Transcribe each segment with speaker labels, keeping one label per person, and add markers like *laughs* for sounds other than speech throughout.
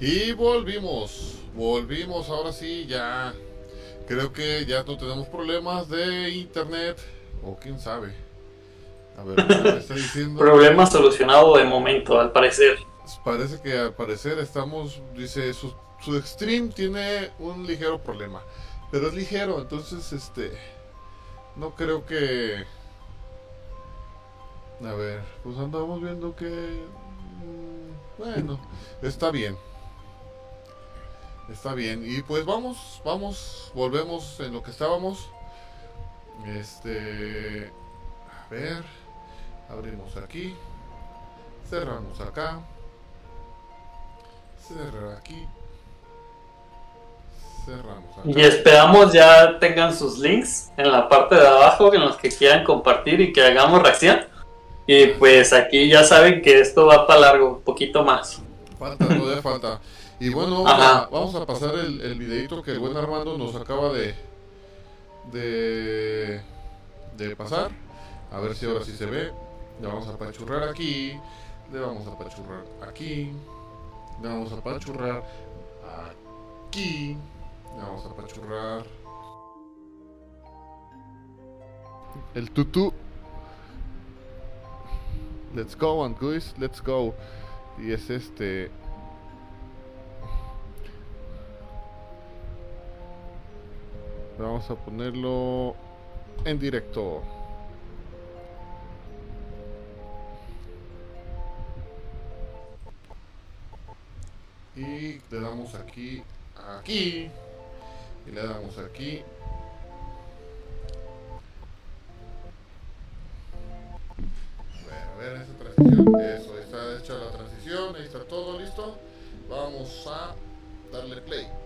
Speaker 1: Y volvimos, volvimos, ahora sí, ya. Creo que ya no tenemos problemas de internet, o quién sabe.
Speaker 2: A ver, ¿qué *laughs* está diciendo? Problema solucionado de momento, al parecer.
Speaker 1: Parece que al parecer estamos, dice, su, su stream tiene un ligero problema. Pero es ligero, entonces, este, no creo que... A ver, pues andamos viendo que... Mm, bueno, está bien. Está bien. Y pues vamos, vamos, volvemos en lo que estábamos. Este... A ver. Abrimos aquí. Cerramos acá. Cerrar aquí.
Speaker 2: Cerramos acá. Y esperamos ya tengan sus links en la parte de abajo en los que quieran compartir y que hagamos reacción. Y pues aquí ya saben que esto va para largo, un poquito más.
Speaker 1: Falta. Y bueno, vamos a, pasar el, el, videito que el buen Armando nos acaba de, de, de pasar. A ver si ahora sí se ve. Le vamos a pachurrar aquí. Le vamos a pachurrar aquí. Le vamos a pachurrar aquí. Le vamos a pachurrar. El tutú. Let's go, and guys, let's go. Y es este. Vamos a ponerlo en directo. Y le damos aquí, aquí. Y le damos aquí. a ver esa transición. Eso, está hecha la transición. Ahí está todo listo. Vamos a darle play.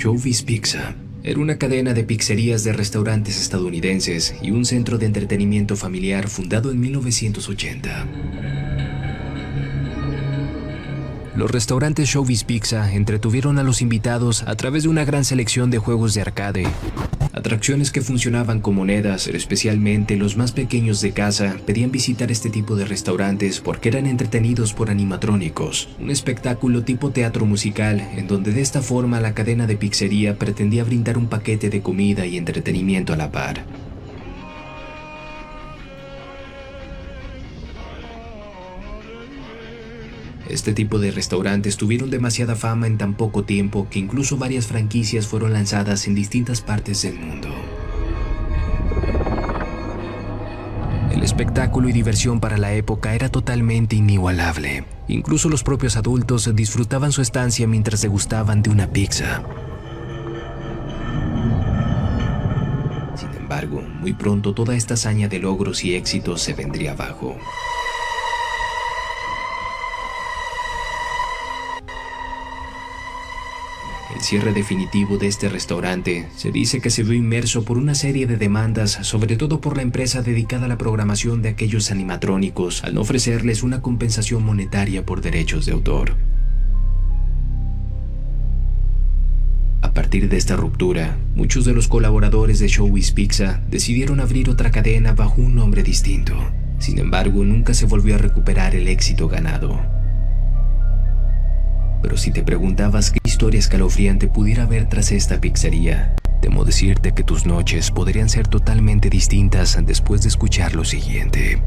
Speaker 3: Showbiz Pizza era una cadena de pizzerías de restaurantes estadounidenses y un centro de entretenimiento familiar fundado en 1980. Los restaurantes Showbiz Pizza entretuvieron a los invitados a través de una gran selección de juegos de arcade, Atracciones que funcionaban con monedas, especialmente los más pequeños de casa, pedían visitar este tipo de restaurantes porque eran entretenidos por animatrónicos, un espectáculo tipo teatro musical en donde de esta forma la cadena de pizzería pretendía brindar un paquete de comida y entretenimiento a la par. Este tipo de restaurantes tuvieron demasiada fama en tan poco tiempo que incluso varias franquicias fueron lanzadas en distintas partes del mundo. El espectáculo y diversión para la época era totalmente inigualable. Incluso los propios adultos disfrutaban su estancia mientras degustaban de una pizza. Sin embargo, muy pronto toda esta hazaña de logros y éxitos se vendría abajo. El cierre definitivo de este restaurante se dice que se vio inmerso por una serie de demandas, sobre todo por la empresa dedicada a la programación de aquellos animatrónicos, al no ofrecerles una compensación monetaria por derechos de autor. A partir de esta ruptura, muchos de los colaboradores de Showbiz Pizza decidieron abrir otra cadena bajo un nombre distinto. Sin embargo, nunca se volvió a recuperar el éxito ganado. Pero si te preguntabas qué historia escalofriante pudiera haber tras esta pizzería, temo decirte que tus noches podrían ser totalmente distintas después de escuchar lo siguiente.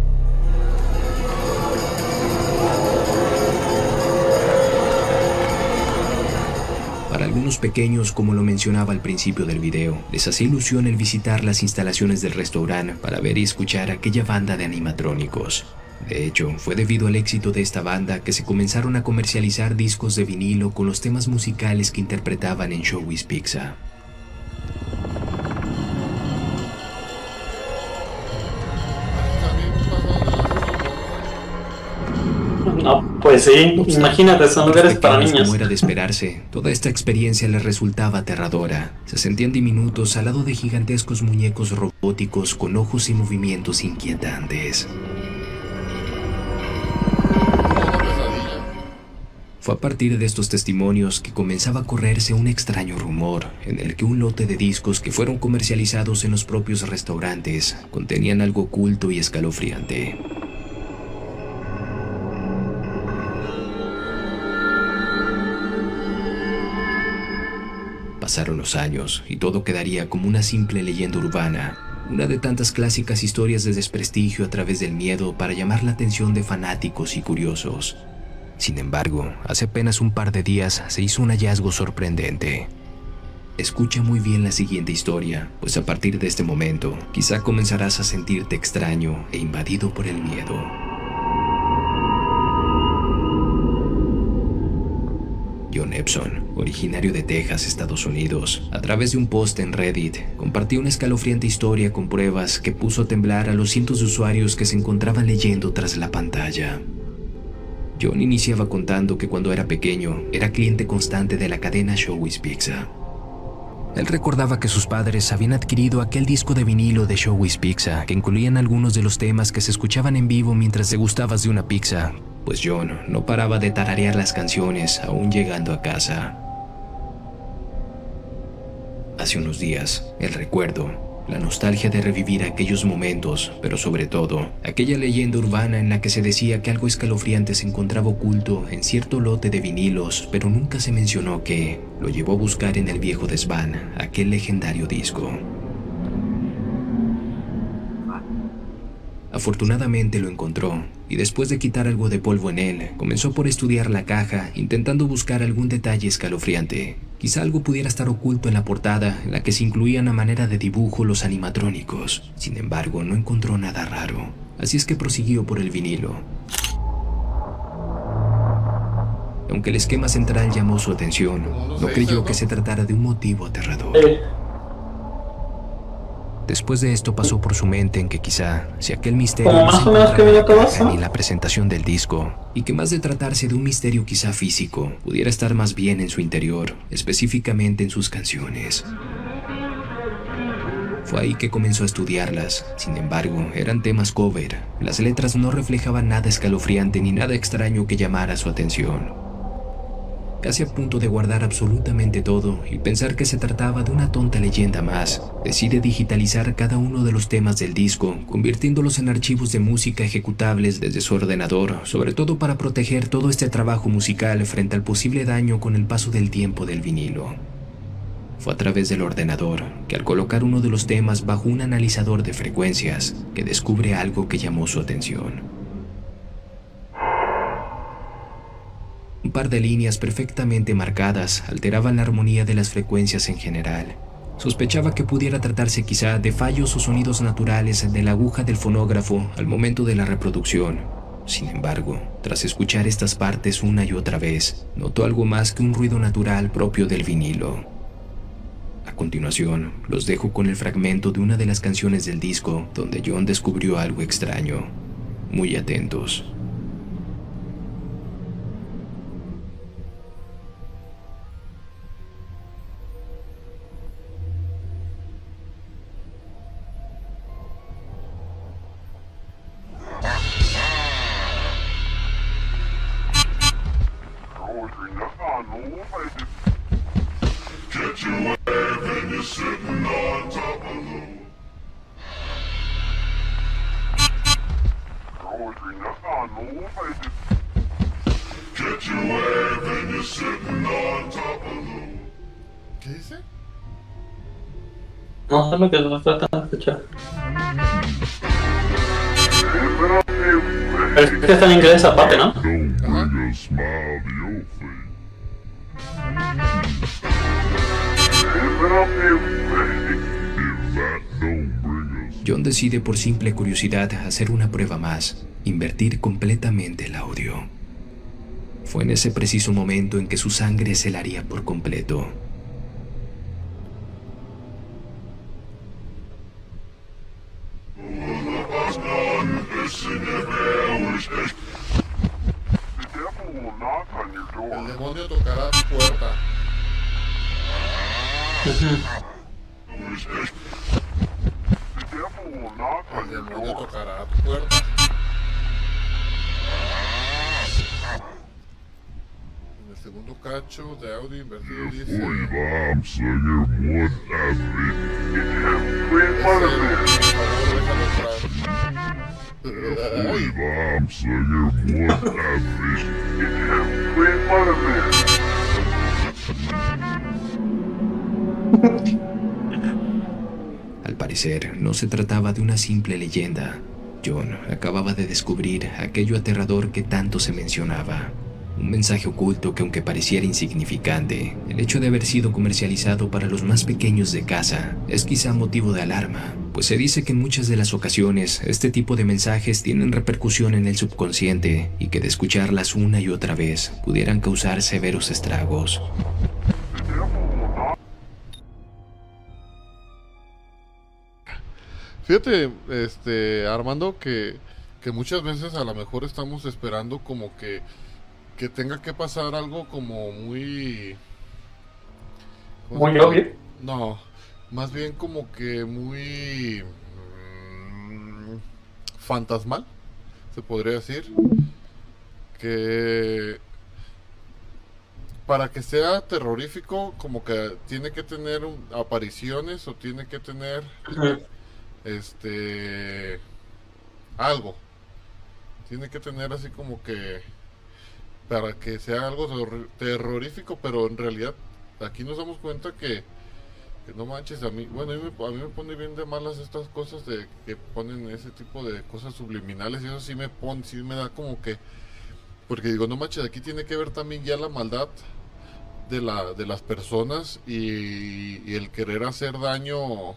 Speaker 3: Para algunos pequeños, como lo mencionaba al principio del video, les hacía ilusión el visitar las instalaciones del restaurante para ver y escuchar aquella banda de animatrónicos. De hecho, fue debido al éxito de esta banda que se comenzaron a comercializar discos de vinilo con los temas musicales que interpretaban en Showbiz Pizza.
Speaker 2: No, pues sí, imagínate, son lugares para niños.
Speaker 3: Como era de esperarse, toda esta experiencia les resultaba aterradora. Se sentían diminutos al lado de gigantescos muñecos robóticos con ojos y movimientos inquietantes. Fue a partir de estos testimonios que comenzaba a correrse un extraño rumor en el que un lote de discos que fueron comercializados en los propios restaurantes contenían algo oculto y escalofriante. Pasaron los años y todo quedaría como una simple leyenda urbana, una de tantas clásicas historias de desprestigio a través del miedo para llamar la atención de fanáticos y curiosos. Sin embargo, hace apenas un par de días se hizo un hallazgo sorprendente. Escucha muy bien la siguiente historia, pues a partir de este momento quizá comenzarás a sentirte extraño e invadido por el miedo. John Epson, originario de Texas, Estados Unidos, a través de un post en Reddit, compartió una escalofriante historia con pruebas que puso a temblar a los cientos de usuarios que se encontraban leyendo tras la pantalla. John iniciaba contando que cuando era pequeño era cliente constante de la cadena Showbiz Pizza. Él recordaba que sus padres habían adquirido aquel disco de vinilo de Showbiz Pizza que incluían algunos de los temas que se escuchaban en vivo mientras degustabas de una pizza, pues John no paraba de tararear las canciones aún llegando a casa. Hace unos días, el recuerdo la nostalgia de revivir aquellos momentos, pero sobre todo, aquella leyenda urbana en la que se decía que algo escalofriante se encontraba oculto en cierto lote de vinilos, pero nunca se mencionó que lo llevó a buscar en el viejo desván aquel legendario disco. Afortunadamente lo encontró, y después de quitar algo de polvo en él, comenzó por estudiar la caja, intentando buscar algún detalle escalofriante. Quizá algo pudiera estar oculto en la portada, en la que se incluían a manera de dibujo los animatrónicos. Sin embargo, no encontró nada raro, así es que prosiguió por el vinilo. Aunque el esquema central llamó su atención, no creyó que se tratara de un motivo aterrador. Después de esto pasó por su mente en que quizá, si aquel misterio
Speaker 2: Como más o menos que
Speaker 3: ni la presentación del disco, y que más de tratarse de un misterio quizá físico, pudiera estar más bien en su interior, específicamente en sus canciones. Fue ahí que comenzó a estudiarlas. Sin embargo, eran temas cover. Las letras no reflejaban nada escalofriante ni nada extraño que llamara su atención casi a punto de guardar absolutamente todo y pensar que se trataba de una tonta leyenda más, decide digitalizar cada uno de los temas del disco, convirtiéndolos en archivos de música ejecutables desde su ordenador, sobre todo para proteger todo este trabajo musical frente al posible daño con el paso del tiempo del vinilo. Fue a través del ordenador que al colocar uno de los temas bajo un analizador de frecuencias, que descubre algo que llamó su atención. Un par de líneas perfectamente marcadas alteraban la armonía de las frecuencias en general. Sospechaba que pudiera tratarse quizá de fallos o sonidos naturales de la aguja del fonógrafo al momento de la reproducción. Sin embargo, tras escuchar estas partes una y otra vez, notó algo más que un ruido natural propio del vinilo. A continuación, los dejo con el fragmento de una de las canciones del disco donde John descubrió algo extraño. Muy atentos. John decide por simple curiosidad hacer una prueba más, invertir completamente el audio. Fue en ese preciso momento en que su sangre se helaría por completo.
Speaker 1: Demonio tocará tu puerta. El demonio tocará tu puerta. segundo cacho de audio invertido dice.
Speaker 4: I'm singing one happy.
Speaker 3: Parecer, no se trataba de una simple leyenda. John acababa de descubrir aquello aterrador que tanto se mencionaba. Un mensaje oculto que aunque pareciera insignificante, el hecho de haber sido comercializado para los más pequeños de casa es quizá motivo de alarma, pues se dice que en muchas de las ocasiones este tipo de mensajes tienen repercusión en el subconsciente y que de escucharlas una y otra vez pudieran causar severos estragos.
Speaker 1: Fíjate, este, Armando, que, que muchas veces a lo mejor estamos esperando como que, que tenga que pasar algo como muy... ¿cómo
Speaker 2: Muy obvio.
Speaker 1: No, más bien como que muy... mm, fantasmal, se podría decir. Que... Para que sea terrorífico, como que tiene que tener un- apariciones o tiene que tener. Este algo. Tiene que tener así como que para que sea algo terror- terrorífico pero en realidad aquí nos damos cuenta que, no manches a mí bueno a mí, me, pone bien de malas estas cosas de que ponen ese tipo de cosas subliminales y eso sí me pone sí me da como que porque digo no manches aquí tiene que ver también ya la maldad de la de las personas y el querer hacer daño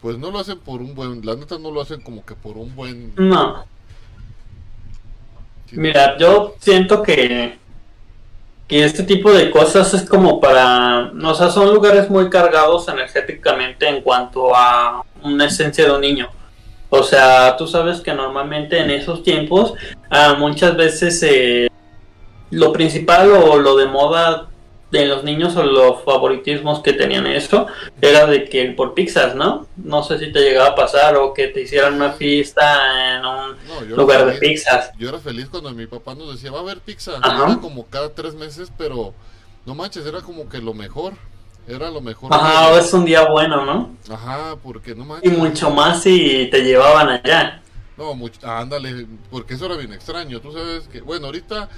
Speaker 1: pues no lo hacen por un buen, la neta no lo hacen como que por un buen...
Speaker 2: No,
Speaker 1: sí,
Speaker 2: mira, yo siento que, que este tipo de cosas es como para, o sea, son lugares muy cargados energéticamente en cuanto a una esencia de un niño. O sea, tú sabes que normalmente en esos tiempos ah, muchas veces eh, lo principal o lo de moda de los niños o los favoritismos que tenían eso era de que por pizzas, ¿no? No sé si te llegaba a pasar o que te hicieran una fiesta en un
Speaker 1: no,
Speaker 2: lugar de
Speaker 1: feliz,
Speaker 2: pizzas.
Speaker 1: yo era feliz cuando mi papá nos decía, va a haber pizza,
Speaker 2: Ajá.
Speaker 1: era como cada tres meses, pero no manches, era como que lo mejor, era lo mejor.
Speaker 2: Ajá, es un día bueno, ¿no?
Speaker 1: Ajá, porque no
Speaker 2: Y
Speaker 1: manches.
Speaker 2: mucho más si te llevaban allá.
Speaker 1: No, much- ándale, porque eso era bien extraño. Tú sabes que, bueno, ahorita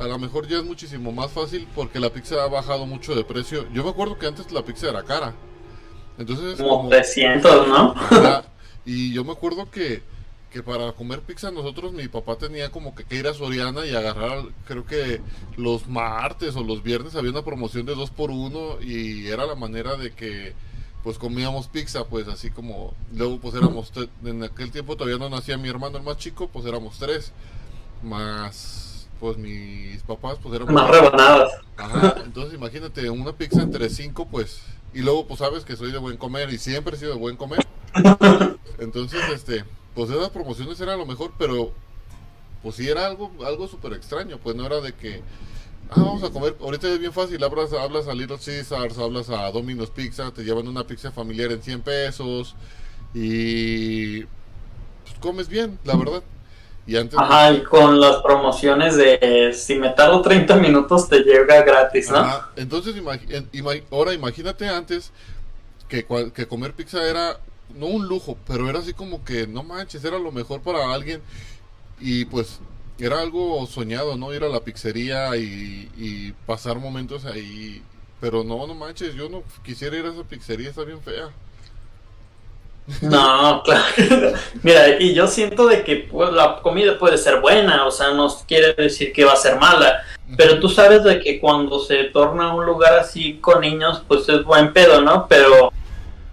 Speaker 1: a lo mejor ya es muchísimo más fácil porque la pizza ha bajado mucho de precio. Yo me acuerdo que antes la pizza era cara. Entonces,
Speaker 2: Como
Speaker 1: como,
Speaker 2: 300, ¿no?
Speaker 1: Y yo me acuerdo que, que para comer pizza nosotros, mi papá tenía como que, que ir a Soriana y agarrar, creo que los martes o los viernes había una promoción de dos por uno y era la manera de que pues comíamos pizza, pues así como, luego pues éramos, en aquel tiempo todavía no nacía mi hermano el más chico, pues éramos tres, más pues mis papás pues éramos...
Speaker 2: Más rebanadas.
Speaker 1: Ajá, entonces imagínate, una pizza entre cinco, pues, y luego pues sabes que soy de buen comer y siempre he sido de buen comer. *laughs* Entonces, este, pues esas promociones eran lo mejor, pero pues sí era algo, algo súper extraño, pues no era de que, ah, vamos a comer, ahorita es bien fácil, hablas, hablas a Little Caesars, hablas a Domino's Pizza, te llevan una pizza familiar en 100 pesos y pues, comes bien, la verdad. Y antes...
Speaker 2: Ajá, y con las promociones de si me tardo 30 minutos te llega gratis, ¿no?
Speaker 1: Ajá, Entonces, imagi- en- ima- ahora imagínate antes que, cual- que comer pizza era no un lujo, pero era así como que no manches, era lo mejor para alguien y pues era algo soñado, ¿no? Ir a la pizzería y, y pasar momentos ahí, pero no, no manches, yo no quisiera ir a esa pizzería, está bien fea.
Speaker 2: No, claro. Mira, y yo siento de que pues, la comida puede ser buena, o sea, no quiere decir que va a ser mala, pero tú sabes de que cuando se torna un lugar así con niños, pues es buen pedo, ¿no? Pero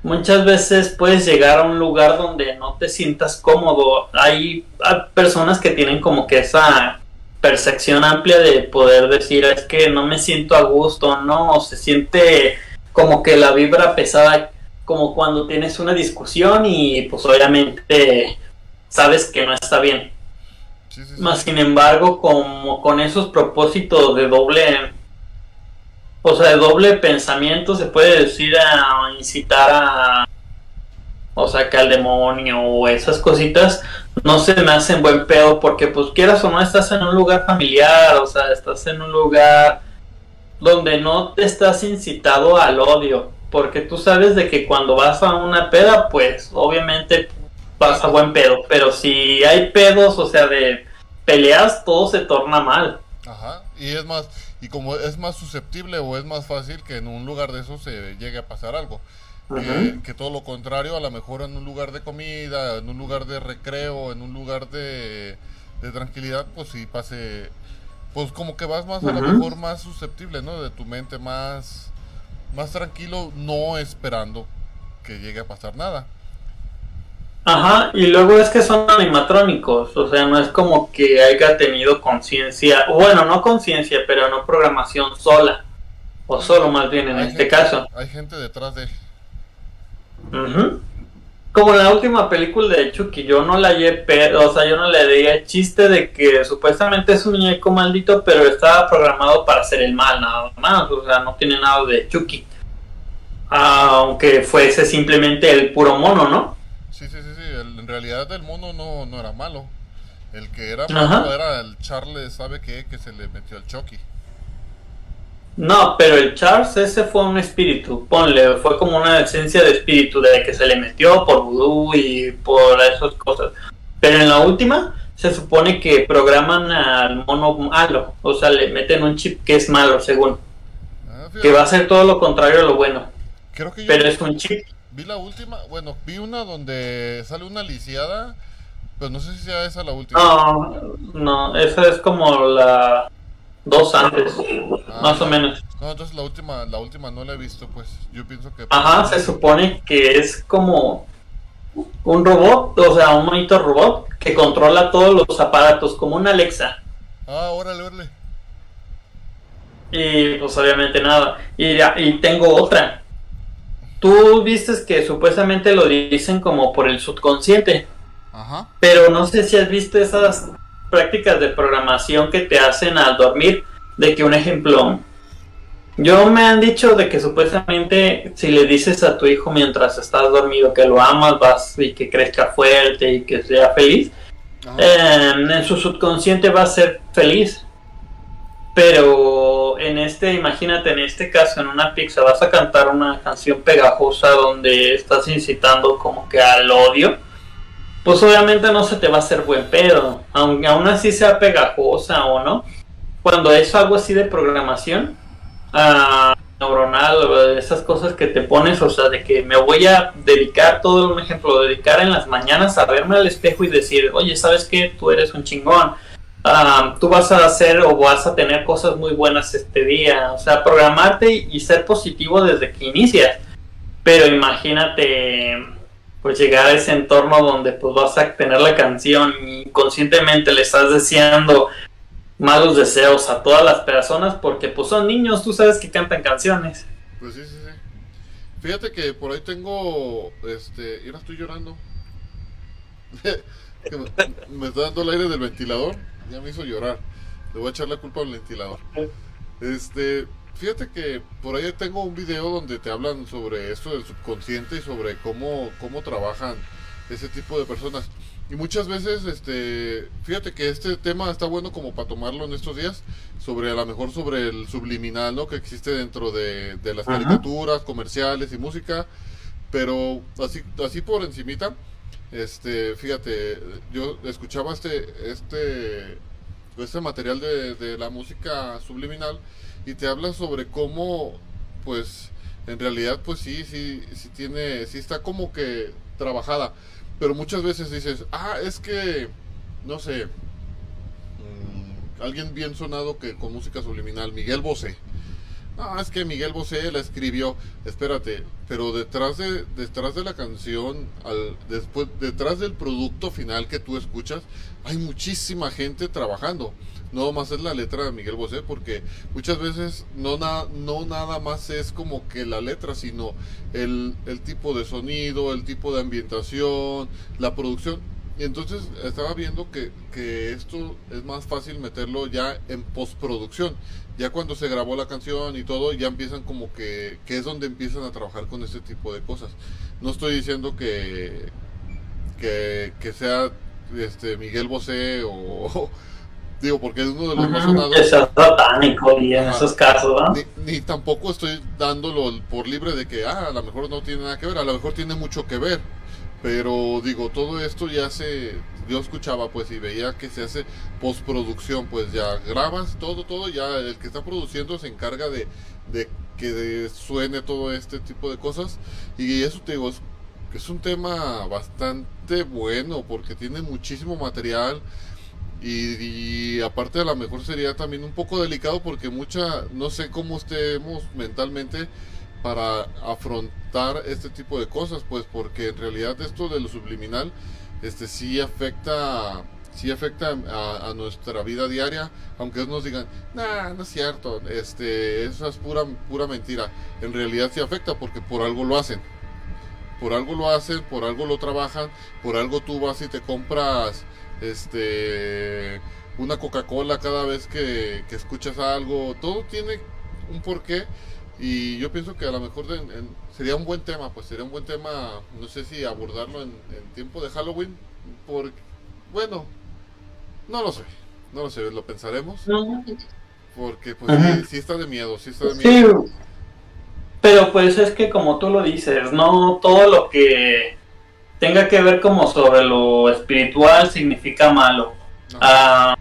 Speaker 2: muchas veces puedes llegar a un lugar donde no te sientas cómodo. Hay, hay personas que tienen como que esa percepción amplia de poder decir es que no me siento a gusto, no, o se siente como que la vibra pesada como cuando tienes una discusión y pues obviamente sabes que no está bien.
Speaker 1: Sí, sí, sí.
Speaker 2: Más sin embargo, como con esos propósitos de doble, o sea, de doble pensamiento, se puede decir a incitar a, o saca al demonio o esas cositas, no se me hacen buen pedo porque pues quieras o no estás en un lugar familiar, o sea, estás en un lugar donde no te estás incitado al odio, porque tú sabes de que cuando vas a una peda, pues obviamente vas a buen pedo, pero si hay pedos, o sea, de peleas, todo se torna mal.
Speaker 1: Ajá, y es más, y como es más susceptible o es más fácil que en un lugar de eso se llegue a pasar algo. Que, que todo lo contrario, a lo mejor en un lugar de comida, en un lugar de recreo, en un lugar de, de tranquilidad, pues sí pase, pues como que vas más, a lo mejor más susceptible, ¿no? De tu mente más, más tranquilo, no esperando que llegue a pasar nada.
Speaker 2: Ajá, y luego es que son animatrónicos, o sea, no es como que haya tenido conciencia, bueno, no conciencia, pero no programación sola, o solo más bien en
Speaker 1: Hay
Speaker 2: este
Speaker 1: gente-
Speaker 2: caso.
Speaker 1: Hay gente detrás de...
Speaker 2: Ujú. Como en la última película de Chucky, yo no la hallé, o sea, yo no le di el chiste de que supuestamente es un muñeco maldito, pero estaba programado para hacer el mal, nada más, o sea, no tiene nada de Chucky. Aunque fuese simplemente el puro mono, ¿no?
Speaker 1: Sí, sí, sí, sí. el- en realidad el mono no, no era malo. El que era
Speaker 2: Ajá.
Speaker 1: malo era el Charles, ¿sabe qué? Que se le metió al Chucky.
Speaker 2: No, pero el Charles ese fue un espíritu, ponle, fue como una esencia de espíritu de que se le metió por vudú y por esas cosas. Pero en la última se supone que programan al mono malo, o sea, le meten un chip que es malo, según,
Speaker 1: Ah,
Speaker 2: que va a ser todo lo contrario a lo bueno,
Speaker 1: creo que yo
Speaker 2: pero es un chip.
Speaker 1: vi la última, bueno, vi una donde sale una lisiada, pero no sé si sea esa la última.
Speaker 2: No, no, esa es como la dos antes,
Speaker 1: Ah,
Speaker 2: más o menos.
Speaker 1: No, entonces la última, la última no la he visto, pues. Yo pienso que.
Speaker 2: Ajá, se supone que es como un robot, o sea, un monitor robot que controla todos los aparatos, como una Alexa.
Speaker 1: Ah, órale, órale.
Speaker 2: Y pues obviamente nada. Y, y tengo otra. Tú vistes que supuestamente lo dicen como por el subconsciente,
Speaker 1: Ajá.
Speaker 2: pero no sé si has visto esas prácticas de programación que te hacen al dormir. De que un ejemplo, yo me han dicho de que supuestamente si le dices a tu hijo mientras estás dormido que lo amas vas y que crezca fuerte y que sea feliz, eh, en su subconsciente va a ser feliz. Pero en este, imagínate, en este caso, en una pizza, vas a cantar una canción pegajosa donde estás incitando como que al odio. Pues obviamente no se te va a hacer buen pedo, aunque aún así sea pegajosa o no. Cuando es algo así de programación ah, neuronal esas cosas que te pones, o sea, de que me voy a dedicar, todo un ejemplo, dedicar en las mañanas a verme al espejo y decir, oye, ¿sabes qué? Tú eres un chingón. Ah, tú vas a hacer o vas a tener cosas muy buenas este día. O sea, programarte y, y ser positivo desde que inicias. Pero imagínate, pues llegar a ese entorno donde pues vas a tener la canción y conscientemente le estás deseando malos deseos a todas las personas porque pues son niños, tú sabes que cantan canciones.
Speaker 1: Pues sí, sí, sí. Fíjate que por ahí tengo. Este. Mira, estoy llorando. *laughs* Me está dando el aire del ventilador. Ya me hizo llorar. Le voy a echar la culpa al ventilador. Este. Fíjate que por ahí tengo un video donde te hablan sobre esto del subconsciente y sobre cómo, cómo trabajan ese tipo de personas. Y muchas veces, este, fíjate que este tema está bueno como para tomarlo en estos días, sobre a lo mejor sobre el subliminal, ¿no? Que existe dentro de, de las
Speaker 2: Ajá.
Speaker 1: caricaturas, comerciales y música, pero así, así por encimita, este, fíjate, yo escuchaba este, este, este material de, de la música subliminal y te habla sobre cómo, pues, en realidad, pues sí, sí, sí tiene, sí está como que trabajada, pero muchas veces dices, ah, es que, no sé, mm, alguien bien sonado que con música subliminal, Miguel Bosé. No, es que Miguel Bosé la escribió, espérate, pero detrás de detrás de la canción, al, después detrás del producto final que tú escuchas, hay muchísima gente trabajando. No más es la letra de Miguel Bosé, porque muchas veces no, na- no nada más es como que la letra, sino el, el tipo de sonido, el tipo de ambientación, la producción. Y entonces estaba viendo que, que esto es más fácil meterlo ya en postproducción. Ya cuando se grabó la canción y todo, ya empiezan como que, que es donde empiezan a trabajar con este tipo de cosas. No estoy diciendo que, que, que sea este Miguel Bosé o, digo porque es uno de los más sonados
Speaker 2: satánico y en esos casos, ¿no?
Speaker 1: ni, ni tampoco estoy dándolo por libre de que ah, a lo mejor no tiene nada que ver, a lo mejor tiene mucho que ver. Pero digo, todo esto ya se yo escuchaba pues y veía que se hace postproducción, pues ya grabas todo todo, ya el que está produciendo se encarga de, de que suene todo este tipo de cosas. Y eso te digo, es, es un tema bastante bueno porque tiene muchísimo material. Y, y aparte a lo mejor sería también un poco delicado porque mucha, no sé cómo estemos mentalmente para afrontar este tipo de cosas, pues porque en realidad esto de lo subliminal, este sí afecta, sí afecta a, nuestra vida diaria, aunque nos digan, nah, no es cierto, este, eso es pura, pura mentira. En realidad sí afecta porque por algo lo hacen. Por algo lo hacen, por algo lo trabajan, por algo tú vas y te compras este una Coca-Cola cada vez que, que escuchas algo, todo tiene un porqué y yo pienso que a lo mejor en- sería un buen tema, pues sería un buen tema, no sé si abordarlo en, en tiempo de Halloween, porque, bueno, no lo sé, no lo sé, lo pensaremos, porque pues sí, sí está de miedo, sí está de miedo.
Speaker 2: Sí, pero pues es que como tú lo dices, no todo lo que tenga que ver como sobre lo espiritual significa malo. Ah,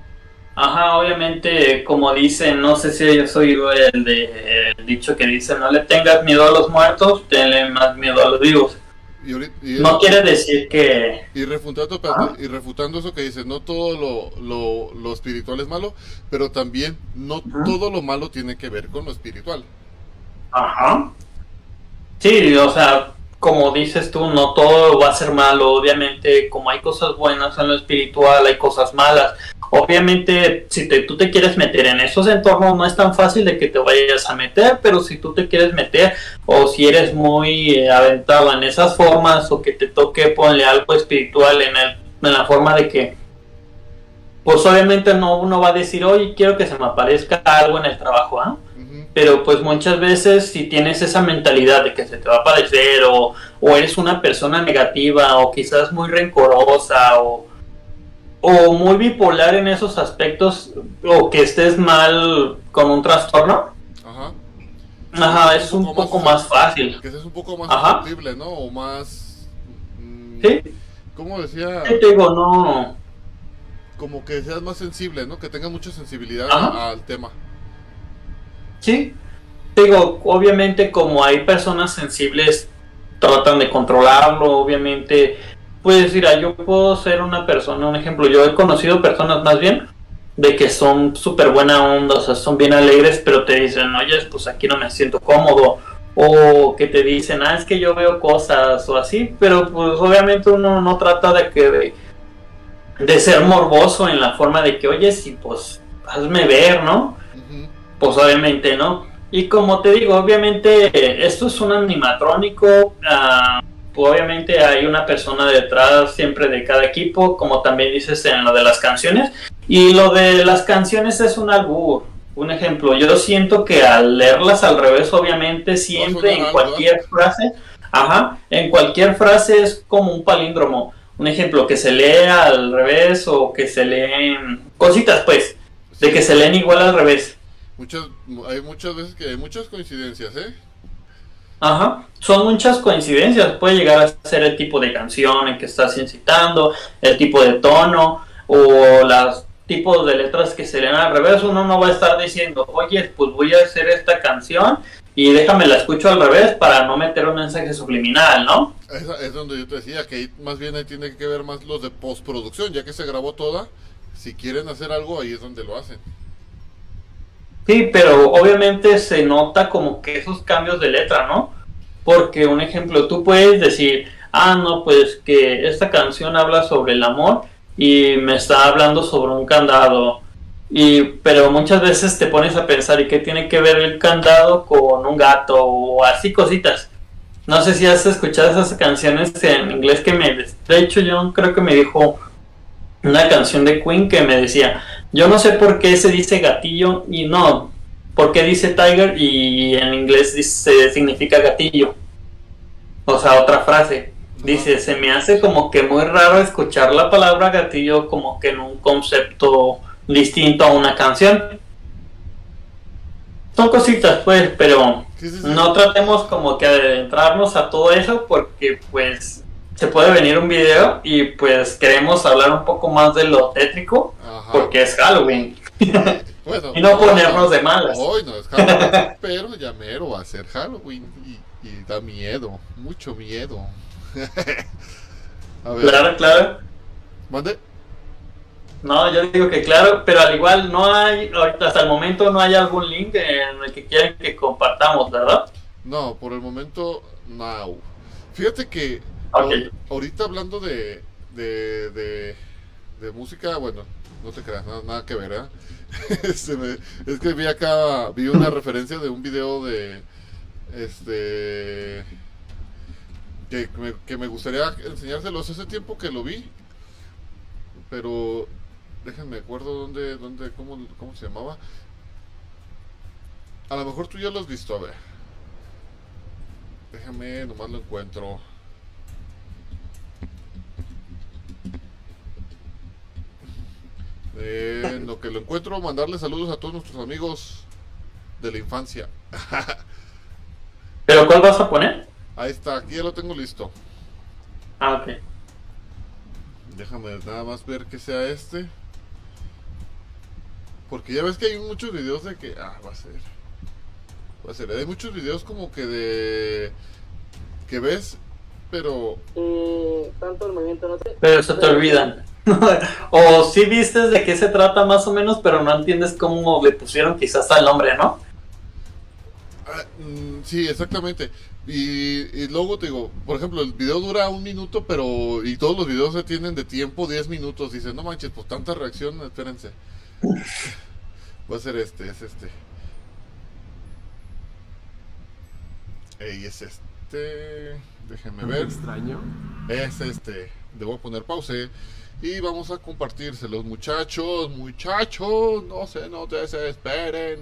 Speaker 2: ajá, obviamente, como dicen, no sé si yo soy el, de, el dicho que dice, no le tengas miedo a los muertos, tenle más miedo a los vivos.
Speaker 1: Y, ahorita- y-
Speaker 2: No quiere decir que...
Speaker 1: Y refutando, y refutando eso que dices, no todo lo, lo, lo espiritual es malo, pero también no todo lo malo tiene que ver con lo espiritual.
Speaker 2: Ajá. Sí, o sea, como dices tú, no todo va a ser malo. Obviamente, como hay cosas buenas en lo espiritual, hay cosas malas. Obviamente, si te- tú te quieres meter en esos entornos, no es tan fácil de que te vayas a meter, pero si tú te quieres meter, o si eres muy eh, aventado en esas formas, o que te toque ponle algo espiritual en, el, en la forma de que, pues obviamente no uno va a decir, oye, quiero que se me aparezca algo en el trabajo, ¿ah? Pero pues muchas veces si tienes esa mentalidad de que se te va a aparecer o, o eres una persona negativa o quizás muy rencorosa o, o muy bipolar en esos aspectos o que estés mal con un trastorno,
Speaker 1: Ajá.
Speaker 2: ajá, es un poco más fácil.
Speaker 1: Que seas un poco más
Speaker 2: Ajá.
Speaker 1: susceptible, ¿no? O más... mm,
Speaker 2: Sí,
Speaker 1: ¿Cómo decía?
Speaker 2: sí, te digo, no.
Speaker 1: Como que seas más sensible, ¿no? Que tengas mucha sensibilidad
Speaker 2: Ajá.
Speaker 1: al tema.
Speaker 2: Sí, digo, obviamente como hay personas sensibles, tratan de controlarlo, obviamente, pues mira, yo puedo ser una persona, un ejemplo, yo he conocido personas más bien de que son súper buena onda, o sea, son bien alegres, pero te dicen, oye, pues aquí no me siento cómodo, o que te dicen, ah, es que yo veo cosas, o así, pero pues obviamente uno no trata de que de, de ser morboso en la forma de que, oye, sí, pues hazme ver, ¿no? Pues obviamente no. Y como te digo, obviamente esto es un animatrónico. pues, obviamente hay una persona detrás siempre de cada equipo, como también dices en lo de las canciones. Y lo de las canciones es un albur. Un ejemplo, yo siento que al leerlas al revés, obviamente siempre en cualquier frase, ajá, en cualquier frase es como un palíndromo. Un ejemplo, que se lee al revés o que se leen cositas, pues, de que se leen igual al revés.
Speaker 1: Muchas, hay muchas veces que hay muchas coincidencias, ¿eh?
Speaker 2: Ajá, son muchas coincidencias. Puede llegar a ser el tipo de canción en que estás incitando, el tipo de tono o los tipos de letras que se leen al revés. Uno no va a estar diciendo, oye, pues voy a hacer esta canción y déjame la escucho al revés para no meter un mensaje subliminal, ¿no?
Speaker 1: Esa es donde yo te decía que más bien ahí tiene que ver más los de postproducción, ya que se grabó toda. Si quieren hacer algo, ahí es donde lo hacen.
Speaker 2: Sí, pero obviamente se nota como que esos cambios de letra, ¿no? Porque un ejemplo, tú puedes decir, ah, no, pues que esta canción habla sobre el amor y me está hablando sobre un candado. Y, pero muchas veces te pones a pensar, ¿y qué tiene que ver el candado con un gato o así cositas? No sé si has escuchado esas canciones en inglés que me... De hecho, yo creo que me dijo una canción de Queen que me decía, yo no sé por qué se dice gatillo y no, por qué dice tiger y en inglés dice, significa gatillo. O sea, otra frase. Dice, se me hace como que muy raro escuchar la palabra gatillo como que en un concepto distinto a una canción. Son cositas pues, pero no tratemos como que adentrarnos a todo eso porque pues se puede venir un video y pues queremos hablar un poco más de lo tétrico
Speaker 1: Ajá.
Speaker 2: porque es Halloween. *laughs*
Speaker 1: Bueno,
Speaker 2: y no ponernos de malas.
Speaker 1: Hoy no es Halloween, *laughs* pero ya mero va a ser Halloween y, y da miedo, mucho miedo. *laughs* a ver,
Speaker 2: Claro, claro.
Speaker 1: mande.
Speaker 2: No, yo digo que claro, pero al igual no hay, hasta el momento no hay algún link en el que quieran que compartamos, ¿verdad?
Speaker 1: No, por el momento, no. Fíjate que Ahorita hablando de, de, de, de música, bueno, no te creas, nada, nada que ver, ¿eh? *laughs* Me- es que vi acá, vi una referencia de un video de, este, que me, que me gustaría enseñárselos hace tiempo que lo vi, pero déjenme acuerdo dónde, dónde, cómo, cómo se llamaba. A lo mejor tú ya lo has visto, a ver. Déjame, nomás lo encuentro. Eh, en lo que lo encuentro, mandarle saludos a todos nuestros amigos de la infancia.
Speaker 2: ¿Pero cuál vas a poner?
Speaker 1: Ahí está, aquí ya lo tengo listo.
Speaker 2: Ah, ok.
Speaker 1: Déjame nada más ver que sea este. Porque ya ves que hay muchos videos de que. Ah, va a ser. Va a ser. Hay muchos videos como que de. Que ves, pero.
Speaker 5: y tanto el movimiento no sé.
Speaker 2: Pero se te olvidan. O si viste de qué se trata más o menos, pero no entiendes cómo le pusieron quizás al nombre, ¿no?
Speaker 1: Ah, mm, sí, exactamente. Y, y luego te digo, por ejemplo, el video dura un minuto, pero. Y todos los videos se tienen de tiempo 10 minutos. Dices, no manches, pues tanta reacción, espérense. *laughs* Va a ser este, es este. Ey, es este. Déjenme ver.
Speaker 6: extraño.
Speaker 1: Es este. Debo poner pause. Y vamos a compartírselos, muchachos, muchachos. No se no desesperen.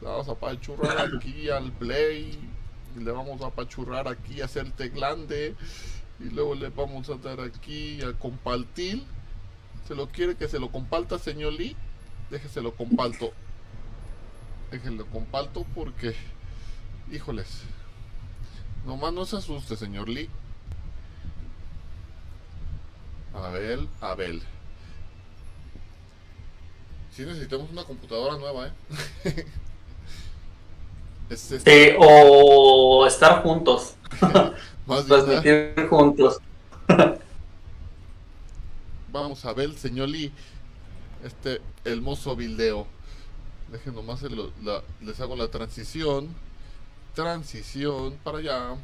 Speaker 1: Le vamos a apachurrar *coughs* aquí al play. Y le vamos a apachurrar aquí a hacerte grande. Y luego le vamos a dar aquí a compartir. ¿Se lo quiere que se lo comparta, señor Lee? Déjese lo comparto. Déjenlo comparto porque. Híjoles. Nomás no se asuste, señor Lee. Abel, Abel. Si necesitamos una computadora nueva, ¿eh? *laughs* es
Speaker 2: Sí, o estar juntos, *laughs*
Speaker 1: más bien,
Speaker 2: transmitir juntos. *laughs*
Speaker 1: Vamos a ver, señor Lee, este hermoso video. Dejen nomás el- la- les hago la transición. Transición para allá.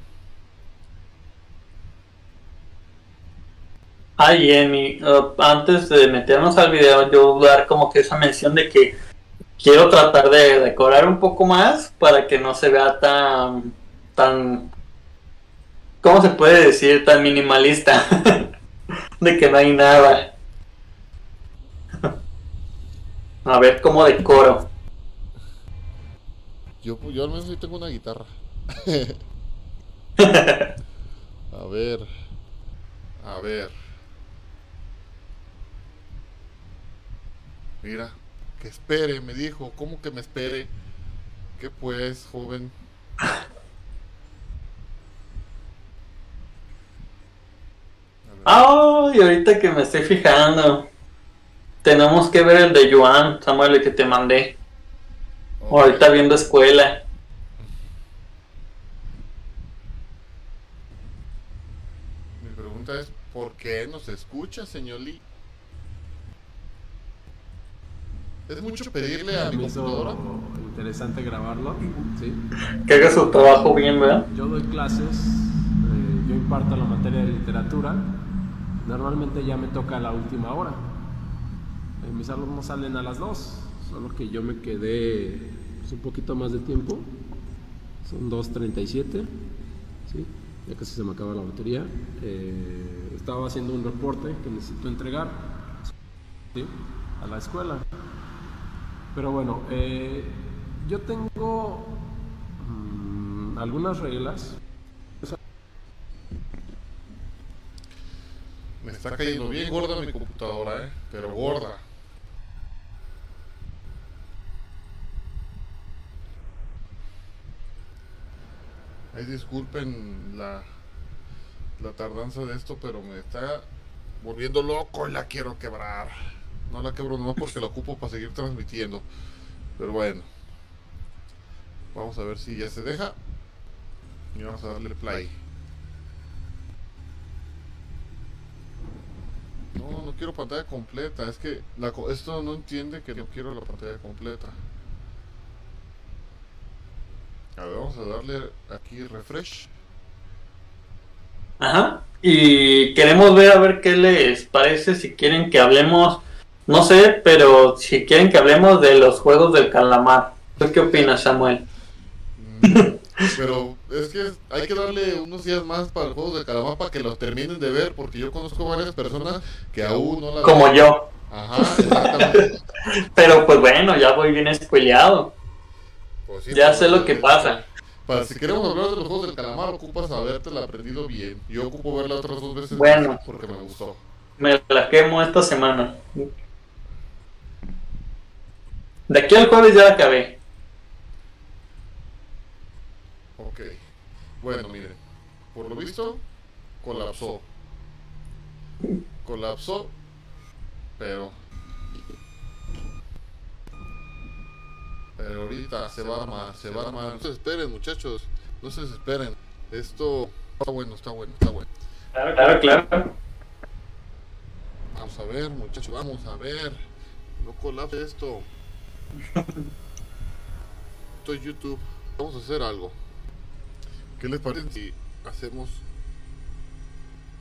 Speaker 2: Ay, Emi, uh, antes de meternos al video, yo voy a dar como que esa mención de que quiero tratar de decorar un poco más para que no se vea tan, tan, ¿cómo se puede decir? Tan minimalista, *laughs* de que no hay nada. *laughs* A ver cómo decoro.
Speaker 1: Yo, yo al menos ahí tengo una guitarra. *laughs* a ver. A ver. Mira, que espere, me dijo. ¿Cómo que me espere? ¿Qué pues, joven?
Speaker 2: Ay, ahorita que me estoy fijando, tenemos que ver el de Joan, Samuel, el que te mandé.
Speaker 1: Ok.
Speaker 2: Ahorita viendo escuela.
Speaker 1: Mi pregunta es, ¿por qué no se escucha, señor Lee? ¿Es mucho pedirle a mi computadora?
Speaker 6: interesante grabarlo. ¿sí?
Speaker 2: Que haga su trabajo bien, ¿verdad?
Speaker 6: Yo doy clases, eh, yo imparto la materia de literatura. Normalmente ya me toca la última hora. Eh, mis alumnos salen a las 2, solo que yo me quedé pues, un poquito más de tiempo. Son 2.37. ¿sí? ya casi se me acaba la batería. Eh, estaba haciendo un reporte que necesito entregar ¿sí? a la escuela. Pero bueno, eh, yo tengo mm, algunas reglas.
Speaker 1: Me está cayendo bien gorda mi computadora, ¿eh? Pero gorda. Ay, disculpen la, la tardanza de esto, pero me está volviendo loco y la quiero quebrar. No la quebro nomás porque la ocupo para seguir transmitiendo. Pero bueno. Vamos a ver si ya se deja. Y vamos a darle play. No, no quiero pantalla completa. Es que esto no entiende que no quiero la pantalla completa. A ver, vamos a darle aquí refresh.
Speaker 2: Ajá. Y queremos ver a ver qué les parece si quieren que hablemos, no sé, pero si quieren que hablemos de los juegos del calamar. ¿Tú qué opinas, Samuel?
Speaker 1: Mm, Pero es que hay que darle unos días más para el juego de calamar para que los terminen de ver, porque yo conozco varias personas que aún no la
Speaker 2: Como
Speaker 1: ven.
Speaker 2: yo.
Speaker 1: Ajá, exactamente. *laughs*
Speaker 2: Pero pues bueno, ya voy bien spoileado.
Speaker 1: Pues sí,
Speaker 2: Ya
Speaker 1: pues,
Speaker 2: sé lo que
Speaker 1: eh,
Speaker 2: pasa.
Speaker 1: Para si queremos hablar de los juegos del calamar, ocupas habértela aprendido bien. Yo ocupo verla otras dos veces
Speaker 2: Bueno.
Speaker 1: porque me gustó.
Speaker 2: Me la quemo esta semana. De aquí al jueves ya la acabé.
Speaker 1: Ok. Bueno, miren. Por lo visto, colapsó. Colapsó. Pero. Pero ahorita se va a armar, se va a armar. No se esperen, muchachos. No se desesperen. Esto está bueno, está bueno, está bueno.
Speaker 2: Claro, claro.
Speaker 1: Vamos a ver, muchachos, vamos a ver. No colapse esto. Esto es YouTube. Vamos a hacer algo. ¿Qué les parece si hacemos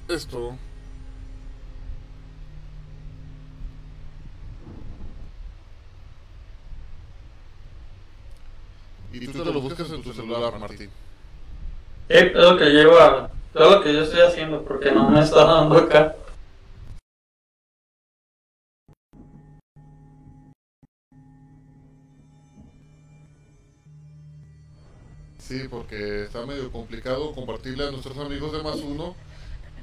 Speaker 1: esto? Y tú te lo buscas en tu celular, Martín.
Speaker 2: Eh, Es lo que llevo a... Es lo que yo estoy haciendo porque no me está dando acá.
Speaker 1: Sí, porque está medio complicado compartirle a nuestros amigos de más uno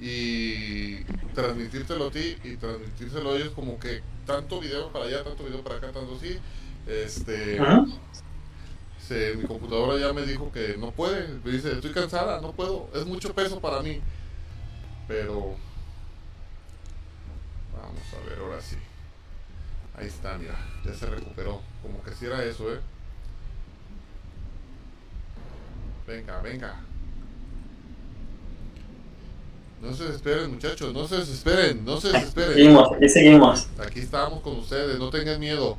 Speaker 1: y transmitírtelo a ti y transmitírselo a ellos como que tanto video para allá, tanto video para acá, tanto así. Este, se- mi computadora ya me dijo que no puede. Me dice, estoy cansada, no puedo, es mucho peso para mí. Pero vamos a ver ahora sí. Ahí está, mira, ya se recuperó. Como que si era eso, eh. Venga, venga. No se desesperen, muchachos, no se desesperen, no se desesperen.
Speaker 2: Seguimos, aquí seguimos.
Speaker 1: Aquí estamos con ustedes, no tengan miedo.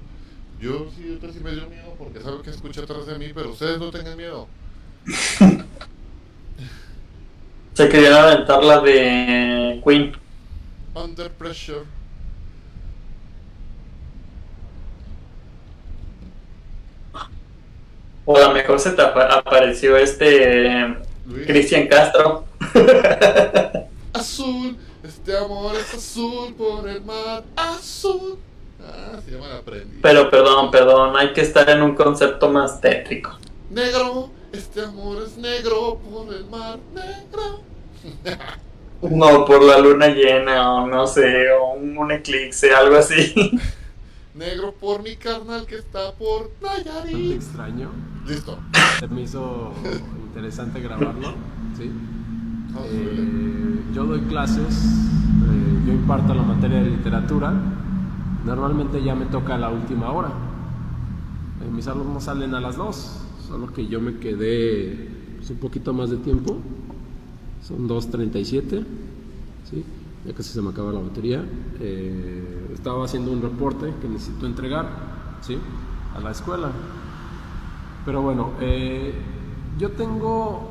Speaker 1: Yo sí, ahorita sí me dio miedo porque sabe que escucha atrás de mí, pero ustedes no tengan miedo. *laughs*
Speaker 2: Se querían aventar la de Queen.
Speaker 1: Under pressure.
Speaker 2: O a lo mejor se te apa- apareció este. Cristian Castro. *laughs*
Speaker 1: Azul, este amor es azul por el mar azul. Ah, se llama la prendida.
Speaker 2: Pero perdón, perdón, hay que estar en un concepto más tétrico.
Speaker 1: Negro, este amor es negro por el mar negro. *laughs*
Speaker 2: No, por la luna llena o no sé, o un, un eclipse, algo así. *laughs*
Speaker 1: Negro por mi carnal que está por Nayarit.
Speaker 6: extraño.
Speaker 1: Listo.
Speaker 6: Se me hizo interesante grabarlo. ¿sí?
Speaker 1: Vamos a
Speaker 6: Eh, yo doy clases, eh, yo imparto la materia de literatura. Normalmente ya me toca la última hora. Eh, mis alumnos salen a las 2, solo que yo me quedé pues, un poquito más de tiempo. Son 2.37, ¿sí? ya casi se me acaba la batería. Estaba haciendo un reporte que necesito entregar ¿sí? a la escuela. Pero bueno, eh, yo tengo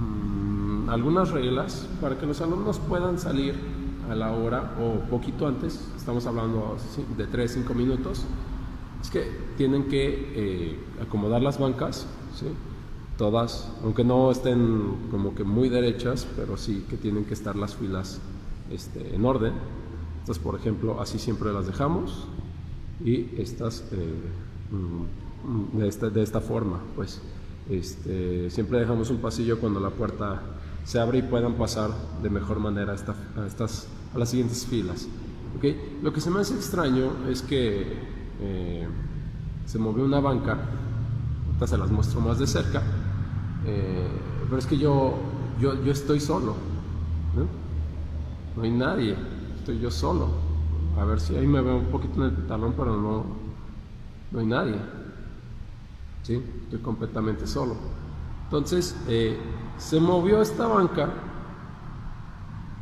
Speaker 6: mm, algunas reglas para que los alumnos puedan salir a la hora o poquito antes, estamos hablando de 3, 5 minutos, es que tienen que eh, acomodar las bancas, ¿sí? todas, aunque no estén como que muy derechas, pero sí que tienen que estar las filas este, en orden. Estas, por ejemplo, así siempre las dejamos y estas eh, mm, de, esta, de esta forma, pues. Este, siempre dejamos un pasillo cuando la puerta se abre y puedan pasar de mejor manera a, esta- a estas, a las siguientes filas. ¿ok? Lo que se me hace extraño es que eh, se movió una banca, ahorita se las muestro más de cerca, eh, pero es que yo, yo, yo estoy solo, ¿no? No hay nadie, estoy yo solo. A ver si ahí me veo un poquito en el pantalón, pero no, no hay nadie. ¿Sí? Estoy completamente solo. Entonces, eh, se movió esta banca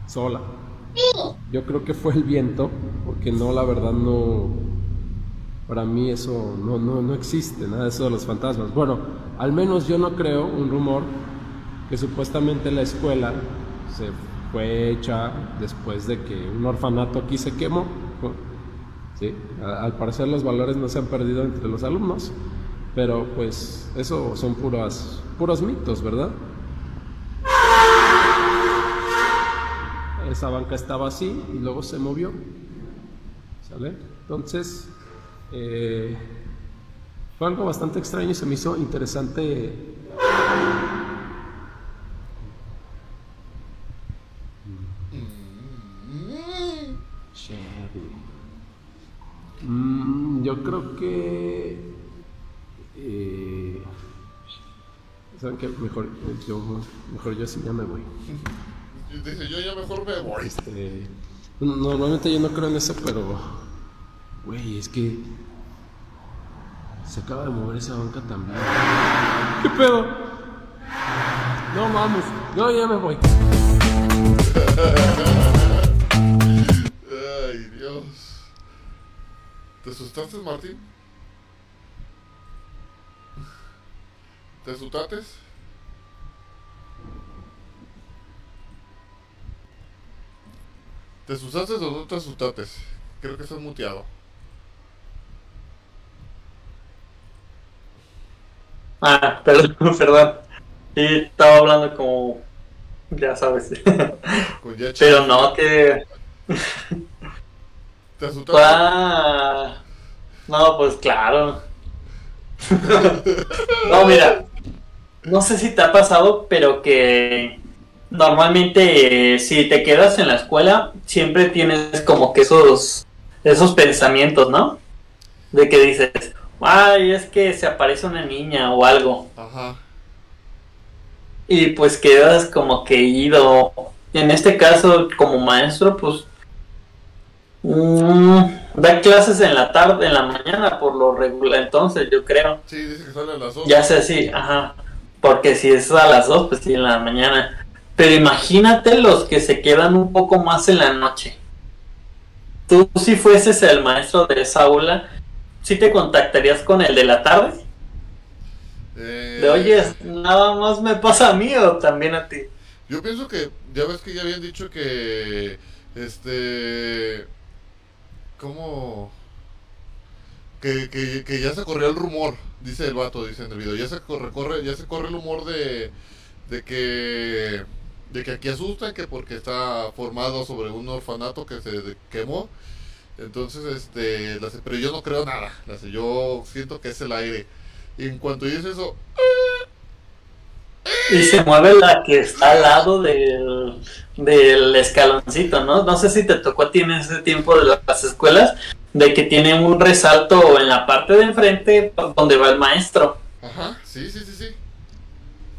Speaker 6: sola. Yo creo que fue el viento, porque no, la verdad no, para mí eso no, no, no existe, nada de eso de los fantasmas. Bueno, al menos yo no creo un rumor que supuestamente la escuela se fue hecha después de que un orfanato aquí se quemó. ¿Sí? Al parecer los valores no se han perdido entre los alumnos, pero pues eso son puras, puros mitos, ¿verdad? Esa banca estaba así y luego se movió. ¿Sale? Entonces, eh, fue algo bastante extraño y se me hizo interesante. Mm, yo creo que. Eh, ¿Saben qué? Mejor yo, mejor yo sí ya me voy.
Speaker 1: Dice, yo ya mejor me voy.
Speaker 6: Este, normalmente yo no creo en eso, pero. Güey, es que. Se acaba de mover esa banca también. ¿Qué pedo? No mames, yo ya me voy.
Speaker 1: Ay, Dios. ¿Te asustaste, Martín? ¿Te asustaste? ¿Te asustaste o no te asustaste? Creo que estás muteado.
Speaker 2: Ah, *laughs* perdón, perdón. Sí, estaba hablando como. Ya sabes. Pero no, que.
Speaker 1: ¿Te asustaste?
Speaker 2: Ah, no, pues claro. *laughs* no, mira. No sé si te ha pasado, pero que normalmente eh, si te quedas en la escuela, siempre tienes como que esos, esos pensamientos, ¿no? De que dices, ay, es que se aparece una niña o algo.
Speaker 1: Ajá.
Speaker 2: Y pues quedas como que ido. En este caso, como maestro, pues mm, da clases en la tarde, en la mañana, por lo regular. Entonces, yo creo.
Speaker 1: Sí, dice que sale a las 8.
Speaker 2: Ya sé así, ajá. Porque si es a las dos, pues sí, en la mañana. Pero imagínate los que se quedan un poco más en la noche. Tú, si fueses el maestro de esa aula, ¿sí te contactarías con el de la tarde?
Speaker 1: Eh,
Speaker 2: De oye, nada más me pasa a mí o también a ti.
Speaker 1: Yo pienso que, ya ves que ya habían dicho que, este, ¿cómo? Que, que, que ya se corrió el rumor, dice el vato, dice en el video, ya se corre, corre, ya se corre el rumor de, de que, de que aquí asustan, que porque está formado sobre un orfanato que se quemó, entonces, este, pero yo no creo nada, yo siento que es el aire, y en cuanto dice eso,
Speaker 2: Y se mueve la que está al lado del, del escaloncito, ¿no? No sé si te tocó a ti en ese tiempo de las escuelas, de que tiene un resalto en la parte de enfrente donde va el maestro.
Speaker 1: ajá, sí, sí, sí, sí.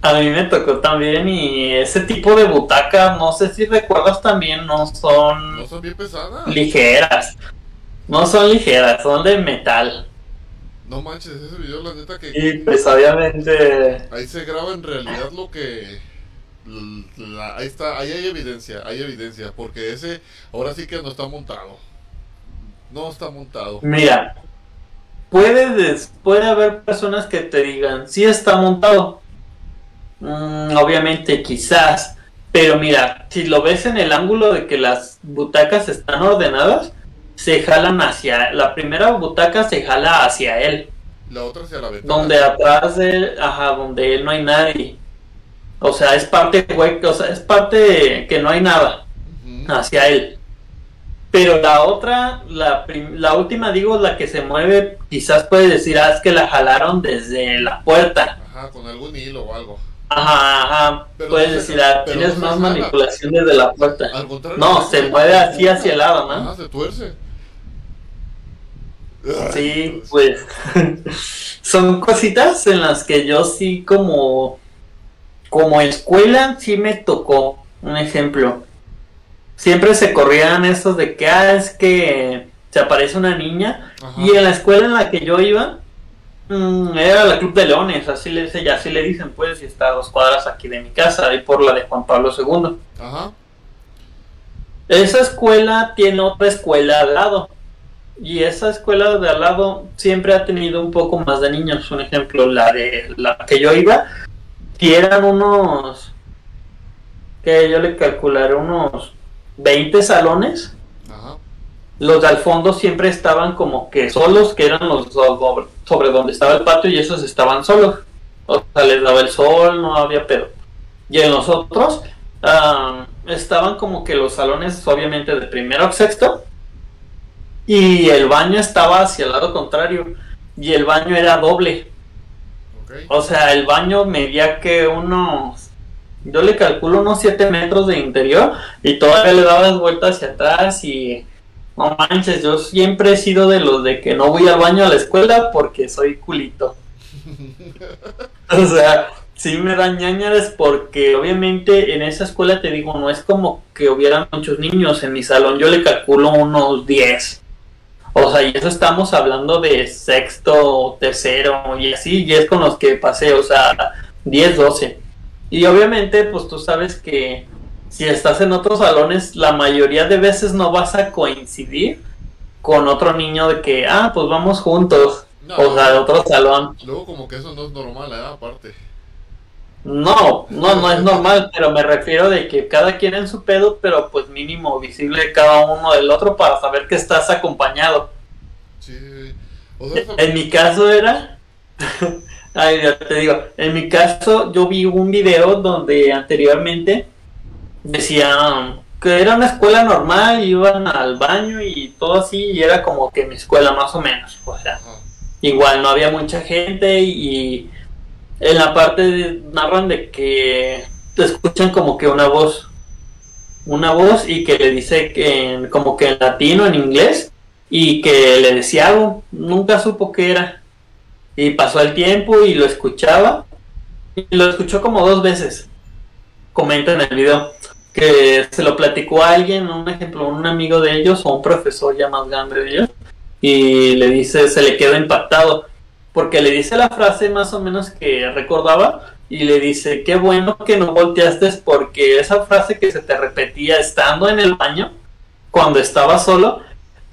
Speaker 2: A mí me tocó también y ese tipo de butaca, no sé si recuerdas también, no son
Speaker 1: No son bien pesadas.
Speaker 2: ligeras. No son ligeras, son de metal.
Speaker 1: No manches, ese video, la neta que
Speaker 2: Y pues obviamente
Speaker 1: ahí se graba en realidad lo que. La- ahí está, ahí hay evidencia, hay evidencia, porque ese ahora sí que no está montado. No está montado.
Speaker 2: Mira, puede, puede haber personas que te digan, sí está montado. Mm, obviamente, quizás. Pero mira, si lo ves en el ángulo de que las butacas están ordenadas, se jalan hacia... La primera butaca se jala hacia él.
Speaker 1: La otra hacia la ventana.
Speaker 2: donde atrás de, ajá, donde él no hay nadie. O sea, es parte hueca, o sea, es parte que no hay nada hacia él. Pero la otra, la, la última, digo, la que se mueve, quizás puede decir, ah, es que la jalaron desde la puerta.
Speaker 1: Ajá, con algún hilo o algo.
Speaker 2: Ajá, ajá.
Speaker 1: Pero
Speaker 2: Puedes
Speaker 1: no se-
Speaker 2: decir, ah, tienes
Speaker 1: no
Speaker 2: más manipulación desde la puerta.
Speaker 1: Al contrario.
Speaker 2: No, se mueve así hacia el lado, ¿no?
Speaker 1: Ajá, se tuerce.
Speaker 2: Sí, pues *laughs* son cositas en las que yo sí como como escuela sí me tocó un ejemplo. Siempre se corrían estos de que ah, es que se aparece una niña
Speaker 1: Ajá.
Speaker 2: y en la escuela en la que yo iba mm, era la Club de Leones, así le ya así le dicen pues y está a dos cuadras aquí de mi casa, ahí por la de Juan Pablo II.
Speaker 1: Ajá.
Speaker 2: Esa escuela tiene otra escuela al lado. Y esa escuela de al lado siempre ha tenido un poco más de niños. Un ejemplo, la de la que yo iba, que eran unos, que yo le calcularé unos 20 salones.
Speaker 1: Ajá.
Speaker 2: Los de al fondo siempre estaban como que solos, que eran los sobre, sobre donde estaba el patio y esos estaban solos. O sea, les daba el sol, no había pedo. Y en los otros ah, estaban como que los salones, obviamente, de primero a sexto. Y el baño estaba hacia el lado contrario. Y el baño era doble. O sea, el baño medía que unos. Yo le calculo unos 7 metros de interior. Y todavía le dabas vuelta hacia atrás. Y. No manches, yo siempre he sido de los de que no voy al baño a la escuela porque soy culito. *laughs* o sea, sí me dan ñañares porque obviamente en esa escuela te digo, no es como que hubieran muchos niños en mi salón. Yo le calculo unos 10. O sea, y eso estamos hablando de sexto, tercero y así, y es con los que pasé, o sea, 10, 12. Y obviamente, pues tú sabes que si estás en otros salones, la mayoría de veces no vas a coincidir con otro niño de que, ah, pues vamos juntos,
Speaker 1: No.
Speaker 2: o sea, de otro salón.
Speaker 1: Luego como que eso no es normal, ¿eh? Aparte.
Speaker 2: No, no, no es normal, pero me refiero de que cada quien en su pedo, pero pues mínimo visible cada uno del otro para saber que estás acompañado.
Speaker 1: Sí, sí, sí. O sea, eso-
Speaker 2: En mi caso era. *laughs* Ay, ya te digo. En mi caso, yo vi un video donde anteriormente decían que era una escuela normal, iban al baño y todo así, y era como que mi escuela más o menos. O sea,
Speaker 1: Ajá.
Speaker 2: igual no había mucha gente y en la parte narran de que te escuchan como que una voz una voz y que le dice que en- como que en latino en inglés y que le decía algo. Nunca supo qué era. Y pasó el tiempo y lo escuchaba. Y lo escuchó como dos veces. Comenta en el video que se lo platicó a alguien un ejemplo un amigo de ellos o un profesor ya más grande de ellos y le dice, se le quedó impactado, porque le dice la frase más o menos que recordaba y le dice, qué bueno que no volteaste porque esa frase que se te repetía estando en el baño, cuando estaba solo,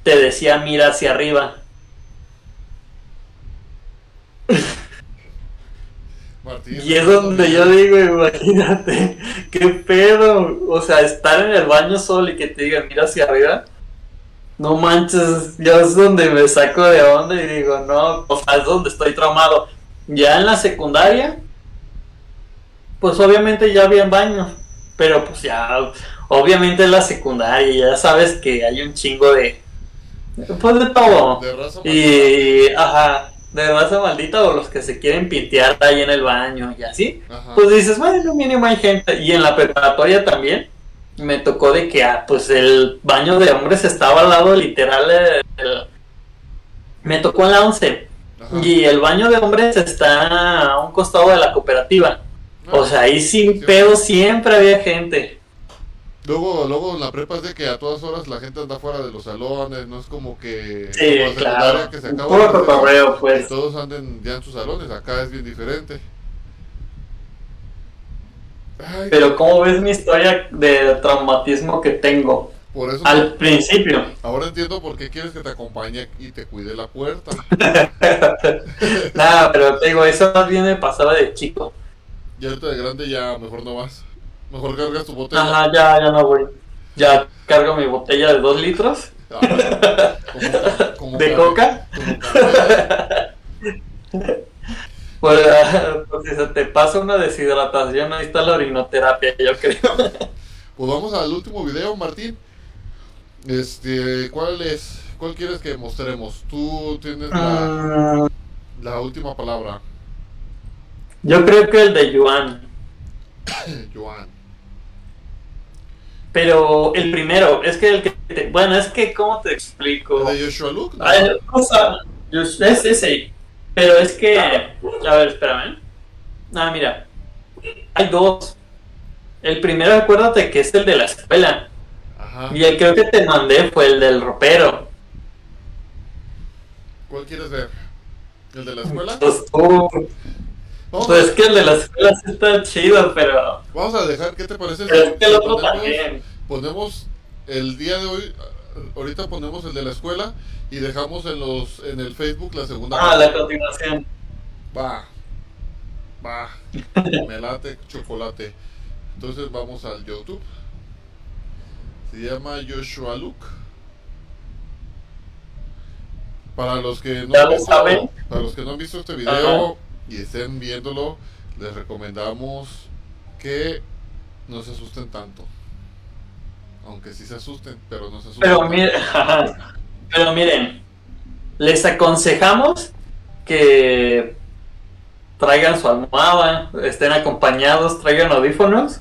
Speaker 2: te decía mira hacia arriba.
Speaker 1: Martín.
Speaker 2: Y es donde yo digo, imagínate, qué pedo, o sea, estar en el baño solo y que te diga mira hacia arriba. No manches, yo es donde me saco de onda y digo, no, o sea, es donde estoy traumado. Ya en la secundaria, pues obviamente ya había baños, pero pues ya, obviamente en la secundaria ya sabes que hay un chingo de, pues de todo.
Speaker 1: De raza
Speaker 2: Y, ajá, de raza maldita o los que se quieren pintear ahí en el baño y así.
Speaker 1: Ajá.
Speaker 2: Pues dices, bueno, mínimo hay gente. Y en la preparatoria también me tocó de que, ah, pues el baño de hombres estaba al lado literal. eh, el- Me tocó en la 11.
Speaker 1: Ajá.
Speaker 2: Y el baño de hombres está a un costado de la cooperativa. O sea, ahí sin
Speaker 1: Sí.
Speaker 2: pedo siempre había gente.
Speaker 1: Luego, luego en la prepa es de que a todas horas la gente anda fuera de los salones, no es como que
Speaker 2: Sí,
Speaker 1: como
Speaker 2: claro.
Speaker 1: que se acaba
Speaker 2: Puro pues.
Speaker 1: todos anden ya en sus salones, acá es bien diferente. Ay,
Speaker 2: Pero ¿cómo ves mi historia de traumatismo que tengo?
Speaker 1: por eso
Speaker 2: Al principio.
Speaker 1: ahora entiendo por qué quieres que te acompañe y te cuide la puerta. *laughs*
Speaker 2: Nada, pero te digo, eso más bien me pasaba de chico.
Speaker 1: Y ahorita de grande ya mejor no vas. Mejor cargas tu botella.
Speaker 2: Ajá, ya, ya no voy. Ya cargo mi botella de dos litros
Speaker 1: Ah, *laughs*
Speaker 2: de
Speaker 1: ca-
Speaker 2: coca.
Speaker 1: como. *laughs*
Speaker 2: Pues, *laughs* pues, si se te pasa una deshidratación, ahí está la orinoterapia, yo creo. *laughs*
Speaker 1: Pues vamos al último video, Martín. Este, ¿cuál es? ¿Cuál quieres que mostremos? Tú tienes la,
Speaker 2: Ah,
Speaker 1: la última palabra,
Speaker 2: yo creo que el de Yuan. *coughs*
Speaker 1: Joan.
Speaker 2: Pero el primero, es que el que. te- bueno, es que, ¿cómo te explico?
Speaker 1: ¿El de Joshua Luke?
Speaker 2: Ay, o sea, es ese. Pero es que. A ver, espérame. Ah, mira. Hay dos. El primero, acuérdate que es el de la escuela.
Speaker 1: Ajá.
Speaker 2: Y el creo que te mandé fue el del ropero.
Speaker 1: ¿Cuál quieres ver? ¿El de la escuela?
Speaker 2: Pues tú.
Speaker 1: Vamos,
Speaker 2: Pues es que el de la escuela sí está chido, pero.
Speaker 1: vamos a dejar, ¿qué te parece?
Speaker 2: Pero es que el otro
Speaker 1: ponemos-
Speaker 2: también.
Speaker 1: ponemos el día de hoy, ahorita ponemos el de la escuela y dejamos en los en el Facebook la segunda.
Speaker 2: Ah, la continuación.
Speaker 1: Va, va, *laughs* me late chocolate. Entonces vamos al YouTube. Se llama Joshua Luke. Para los que no
Speaker 2: ¿Ya
Speaker 1: han visto,
Speaker 2: saben?
Speaker 1: para los que no han visto este video y estén viéndolo, les recomendamos que no se asusten tanto. Aunque sí se asusten, pero no se asusten.
Speaker 2: Pero miren, *laughs* pero miren, les aconsejamos que traigan su almohada, estén acompañados, traigan audífonos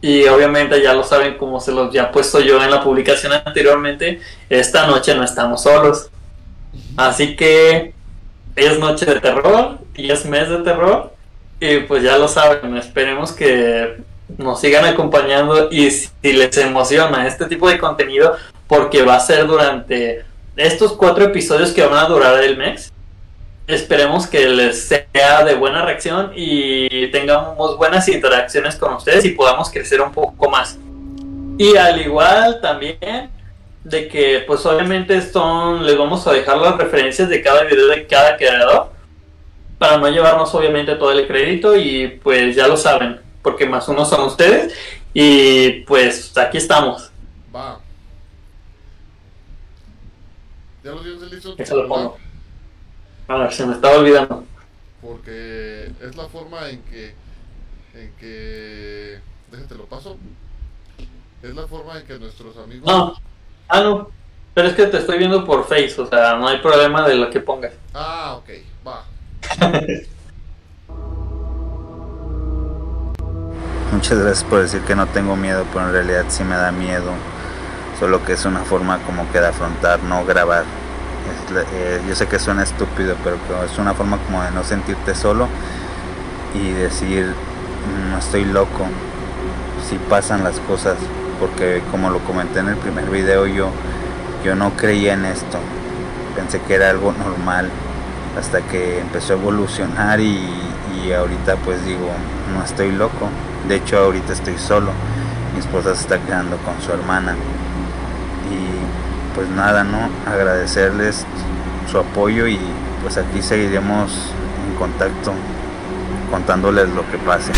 Speaker 2: y obviamente ya lo saben como se los ya he puesto yo en la publicación anteriormente, esta noche no estamos solos. Así que es noche de terror y es mes de terror y pues ya lo saben, esperemos que nos sigan acompañando y si les emociona este tipo de contenido porque va a ser durante estos cuatro episodios que van a durar el mes. Esperemos que les sea de buena reacción y tengamos buenas interacciones con ustedes y podamos crecer un poco más. Y al igual también de que pues obviamente son les vamos a dejar las referencias de cada video de cada creador para no llevarnos obviamente todo el crédito y pues ya lo saben porque más uno son ustedes y pues aquí estamos
Speaker 1: Va. ¿Ya lo tienes listo?
Speaker 2: Eso lo pongo. a ver se me estaba olvidando
Speaker 1: Porque es la forma en que. En que. Déjate lo paso. Es la forma en que nuestros amigos.
Speaker 2: no ah no pero es que te estoy viendo por Face o sea no hay problema de lo que pongas
Speaker 1: Ah, ok, va. *laughs*
Speaker 7: Muchas gracias por decir que no tengo miedo, pero en realidad sí me da miedo. Solo que es una forma como que de afrontar, no grabar. Eh, yo sé que suena estúpido, pero es una forma como de no sentirte solo y decir, no estoy loco, si pasan las cosas. Porque como lo comenté en el primer video, yo, yo no creía en esto. Pensé que era algo normal hasta que empezó a evolucionar y, y ahorita pues digo, no estoy loco. De hecho ahorita estoy solo. Mi esposa se está quedando con su hermana. Y pues nada, ¿no? Agradecerles su apoyo y pues aquí seguiremos en contacto contándoles lo que pase.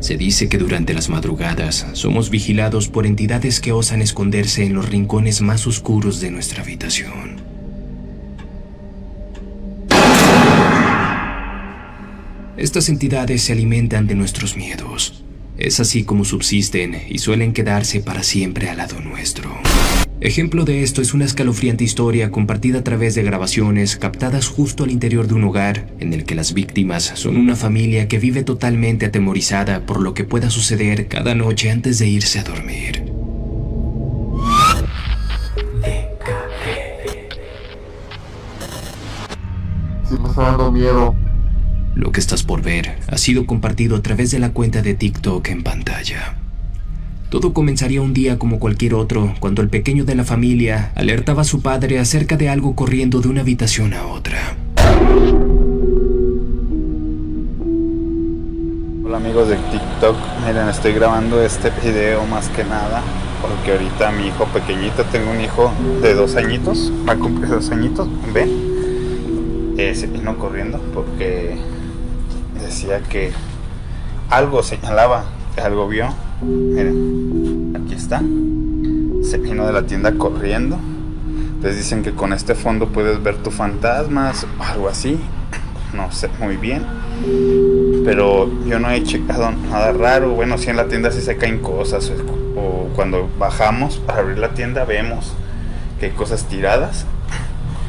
Speaker 3: Se dice que durante las madrugadas somos vigilados por entidades que osan esconderse en los rincones más oscuros de nuestra habitación. Estas entidades se alimentan de nuestros miedos. Es así como subsisten y suelen quedarse para siempre al lado nuestro. Ejemplo de esto es una escalofriante historia compartida a través de grabaciones captadas justo al interior de un hogar en el que las víctimas son una familia que vive totalmente atemorizada por lo que pueda suceder cada noche antes de irse a dormir.
Speaker 1: Dando miedo.
Speaker 3: Lo que estás por ver ha sido compartido a través de la cuenta de TikTok en pantalla. Todo comenzaría un día como cualquier otro, cuando el pequeño de la familia alertaba a su padre acerca de algo corriendo de una habitación a otra.
Speaker 7: Hola amigos de TikTok, miren estoy grabando este video más que nada porque ahorita mi hijo pequeñito, tengo un hijo de dos añitos, va a cumplir dos añitos, ven, eh, se vino corriendo porque decía que algo señalaba, algo vio, miren, aquí está, se vino de la tienda corriendo Les dicen que con este fondo puedes ver tus fantasmas o algo así. No sé muy bien. Pero yo no he checado nada raro. Bueno, si en la tienda sí se caen cosas. O cuando bajamos para abrir la tienda vemos que hay cosas tiradas.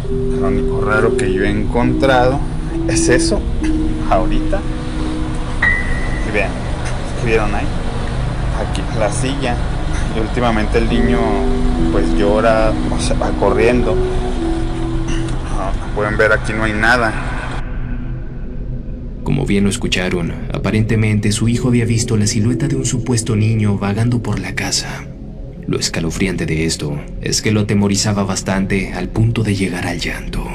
Speaker 7: Lo único raro que yo he encontrado es eso. Ahorita. Y vean, ¿qué vieron ahí? Aquí la silla. Y últimamente el niño pues llora va corriendo. Ah, pueden ver aquí no hay nada.
Speaker 3: Como bien lo escucharon, aparentemente su hijo había visto la silueta de un supuesto niño vagando por la casa. Lo escalofriante de esto es que lo atemorizaba bastante al punto de llegar al llanto.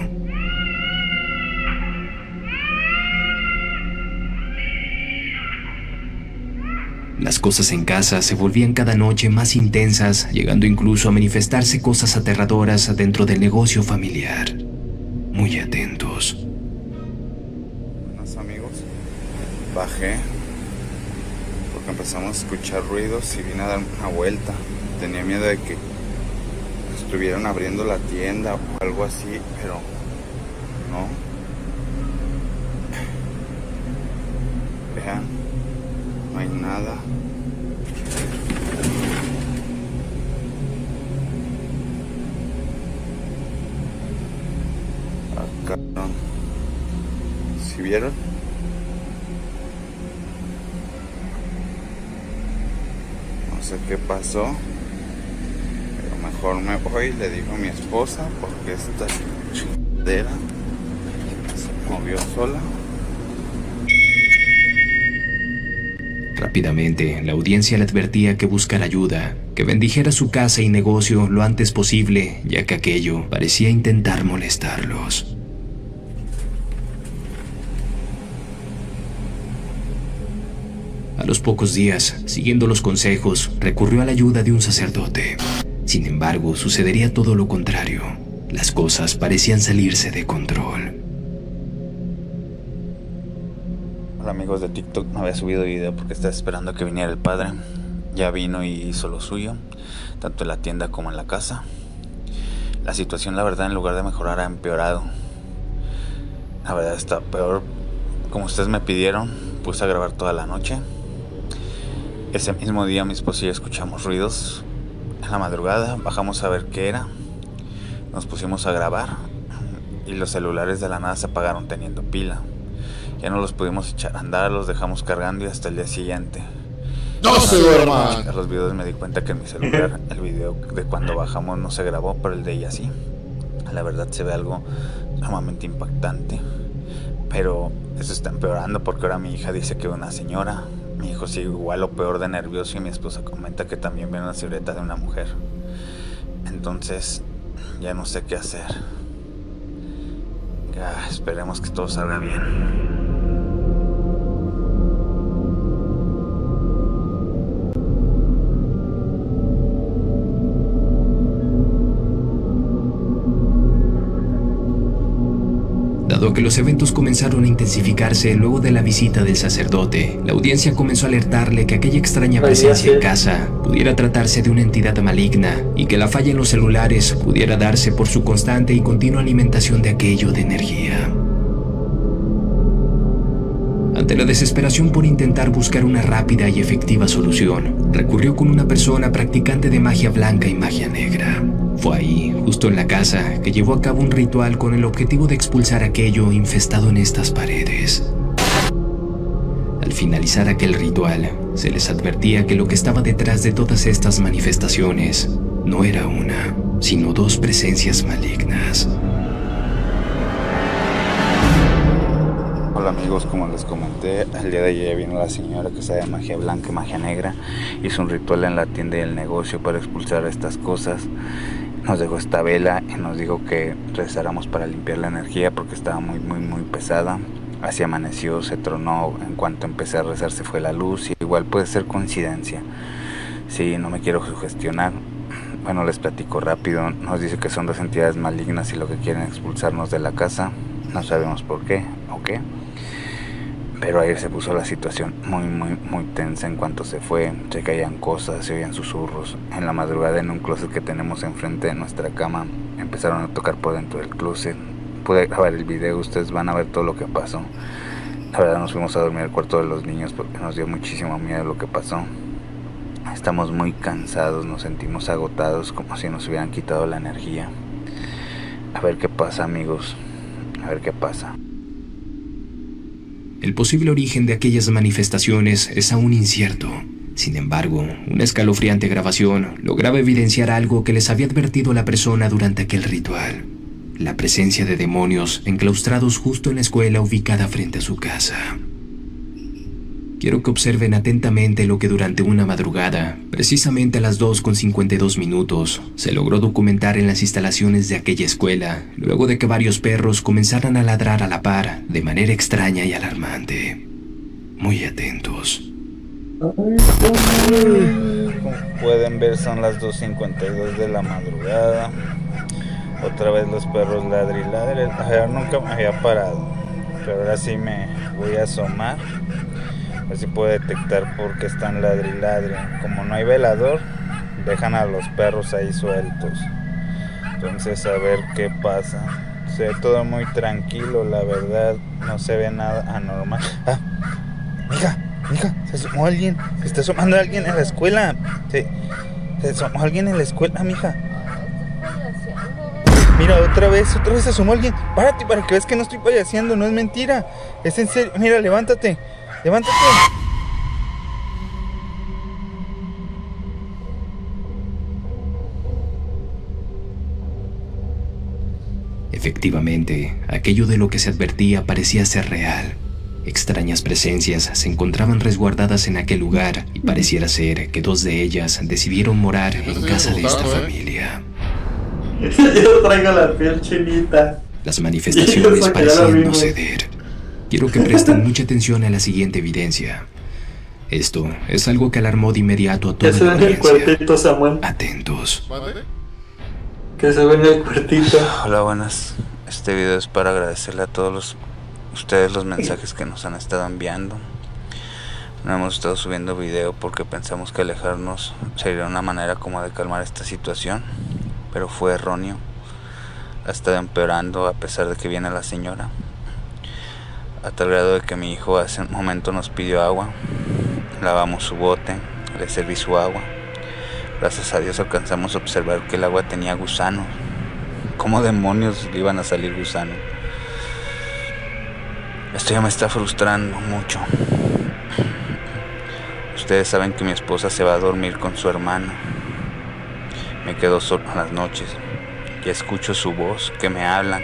Speaker 3: Las cosas en casa se volvían cada noche más intensas, llegando incluso a manifestarse cosas aterradoras dentro del negocio familiar. Muy atentos.
Speaker 7: Buenos amigos, bajé porque empezamos a escuchar ruidos y vine a dar una vuelta. Tenía miedo de que estuvieran abriendo la tienda o algo así, pero no. Vean, no hay nada. Acá, ¿si vieron? No sé qué pasó. Pero mejor me voy, le digo a mi esposa, porque esta chingadera se movió sola.
Speaker 3: Rápidamente, la audiencia le advertía que buscara ayuda, que bendijera su casa y negocio lo antes posible, ya que aquello parecía intentar molestarlos. A los pocos días, siguiendo los consejos, recurrió a la ayuda de un sacerdote. Sin embargo, sucedería todo lo contrario. Las cosas parecían salirse de control.
Speaker 7: Amigos de TikTok, no había subido video porque estaba esperando que viniera el padre. Ya vino y hizo lo suyo, tanto en la tienda como en la casa. La situación, la verdad, en lugar de mejorar, ha empeorado. La verdad está peor. Como ustedes me pidieron, puse a grabar toda la noche. Ese mismo día mi esposo y yo escuchamos ruidos. En la madrugada bajamos a ver qué era. Nos pusimos a grabar y los celulares de la nada se apagaron teniendo pila. Ya no los pudimos echar a andar, los dejamos cargando y hasta el día siguiente.
Speaker 1: ¡No se duerman!
Speaker 7: A los videos me di cuenta que en mi celular *laughs* el video de cuando bajamos no se grabó, pero el de ella sí. La verdad se ve algo sumamente impactante. Pero eso está empeorando porque ahora mi hija dice que una señora, mi hijo sigue igual o peor de nervioso y mi esposa comenta que también ve una silueta de una mujer. Entonces ya no sé qué hacer. Ya, esperemos que todo salga bien.
Speaker 3: Los eventos comenzaron a intensificarse luego de la visita del sacerdote, la audiencia comenzó a alertarle que aquella extraña presencia en casa pudiera tratarse de una entidad maligna y que la falla en los celulares pudiera darse por su constante y continua alimentación de aquello de energía. Ante la desesperación por intentar buscar una rápida y efectiva solución, recurrió con una persona practicante de magia blanca y magia negra. Fue ahí, justo en la casa, que llevó a cabo un ritual con el objetivo de expulsar aquello infestado en estas paredes. Al finalizar aquel ritual, se les advertía que lo que estaba detrás de todas estas manifestaciones no era una, sino dos presencias malignas.
Speaker 7: Hola amigos, como les comenté, el día de ayer vino la señora que sabe magia blanca y magia negra, hizo un ritual en la tienda y el negocio para expulsar estas cosas, nos dejó esta vela y nos dijo que rezáramos para limpiar la energía porque estaba muy muy muy pesada, así amaneció, se tronó, en cuanto empecé a rezar se fue la luz, igual puede ser coincidencia, sí, no me quiero sugestionar, bueno les platico rápido, nos dice que son dos entidades malignas y lo que quieren expulsarnos de la casa, no sabemos por qué o qué. Pero ayer se puso la situación muy, muy, muy tensa en cuanto se fue. Se caían cosas, se oían susurros. En la madrugada en un closet que tenemos enfrente de nuestra cama empezaron a tocar por dentro del closet. Pude grabar el video, ustedes van a ver todo lo que pasó. La verdad nos fuimos a dormir al cuarto de los niños porque nos dio muchísimo miedo lo que pasó. Estamos muy cansados, nos sentimos agotados como si nos hubieran quitado la energía. A ver qué pasa amigos, a ver qué pasa.
Speaker 3: El posible origen de aquellas manifestaciones es aún incierto. Sin embargo, una escalofriante grabación lograba evidenciar algo que les había advertido la persona durante aquel ritual. La presencia de demonios enclaustrados justo en la escuela ubicada frente a su casa. Quiero que observen atentamente lo que durante una madrugada, precisamente a las 2.52 minutos, se logró documentar en las instalaciones de aquella escuela, luego de que varios perros comenzaran a ladrar a la par de manera extraña y alarmante. Muy atentos.
Speaker 7: Como pueden ver son las 2.52 de la madrugada. Otra vez los perros ladri ladre. nunca me había parado. Pero ahora sí me voy a asomar a ver si puedo detectar por qué están ladri Como no hay velador, dejan a los perros ahí sueltos. Entonces a ver qué pasa. Se ve todo muy tranquilo, la verdad. No se ve nada anormal. *laughs* Ah, mija, mija, se asomó alguien. Se está asomando alguien en la escuela. Se, se asomó alguien en la escuela, mija. Mira, otra vez, otra vez se asomó alguien. Párate para que veas que no estoy payaseando, no es mentira. Es en serio. Mira, levántate. Levántate.
Speaker 3: Efectivamente, aquello de lo que se advertía parecía ser real. Extrañas presencias se encontraban resguardadas en aquel lugar y pareciera ser que dos de ellas decidieron morar en casa de esta familia. *laughs*
Speaker 2: Yo traigo la piel chinita.
Speaker 3: Las *laughs* manifestaciones parecían no ceder. Quiero que presten mucha atención a la siguiente evidencia. Esto es algo que alarmó de inmediato a toda
Speaker 2: la audiencia. el cuartito, Samuel.
Speaker 3: Atentos.
Speaker 2: Que se ve en el cuartito. *sighs*
Speaker 7: Hola, buenas. Este video es para agradecerle a todos los, ustedes los mensajes que nos han estado enviando. No hemos estado subiendo video porque pensamos que alejarnos sería una manera como de calmar esta situación, pero fue erróneo. Ha estado empeorando a pesar de que viene la señora a tal grado de que mi hijo hace un momento nos pidió agua, lavamos su bote, le serví su agua. Gracias a Dios alcanzamos a observar que el agua tenía gusanos. ¿Cómo demonios le iban a salir gusanos? Esto ya me está frustrando mucho. Ustedes saben que mi esposa se va a dormir con su hermano. Me quedo solo en las noches. Ya escucho su voz, que me hablan.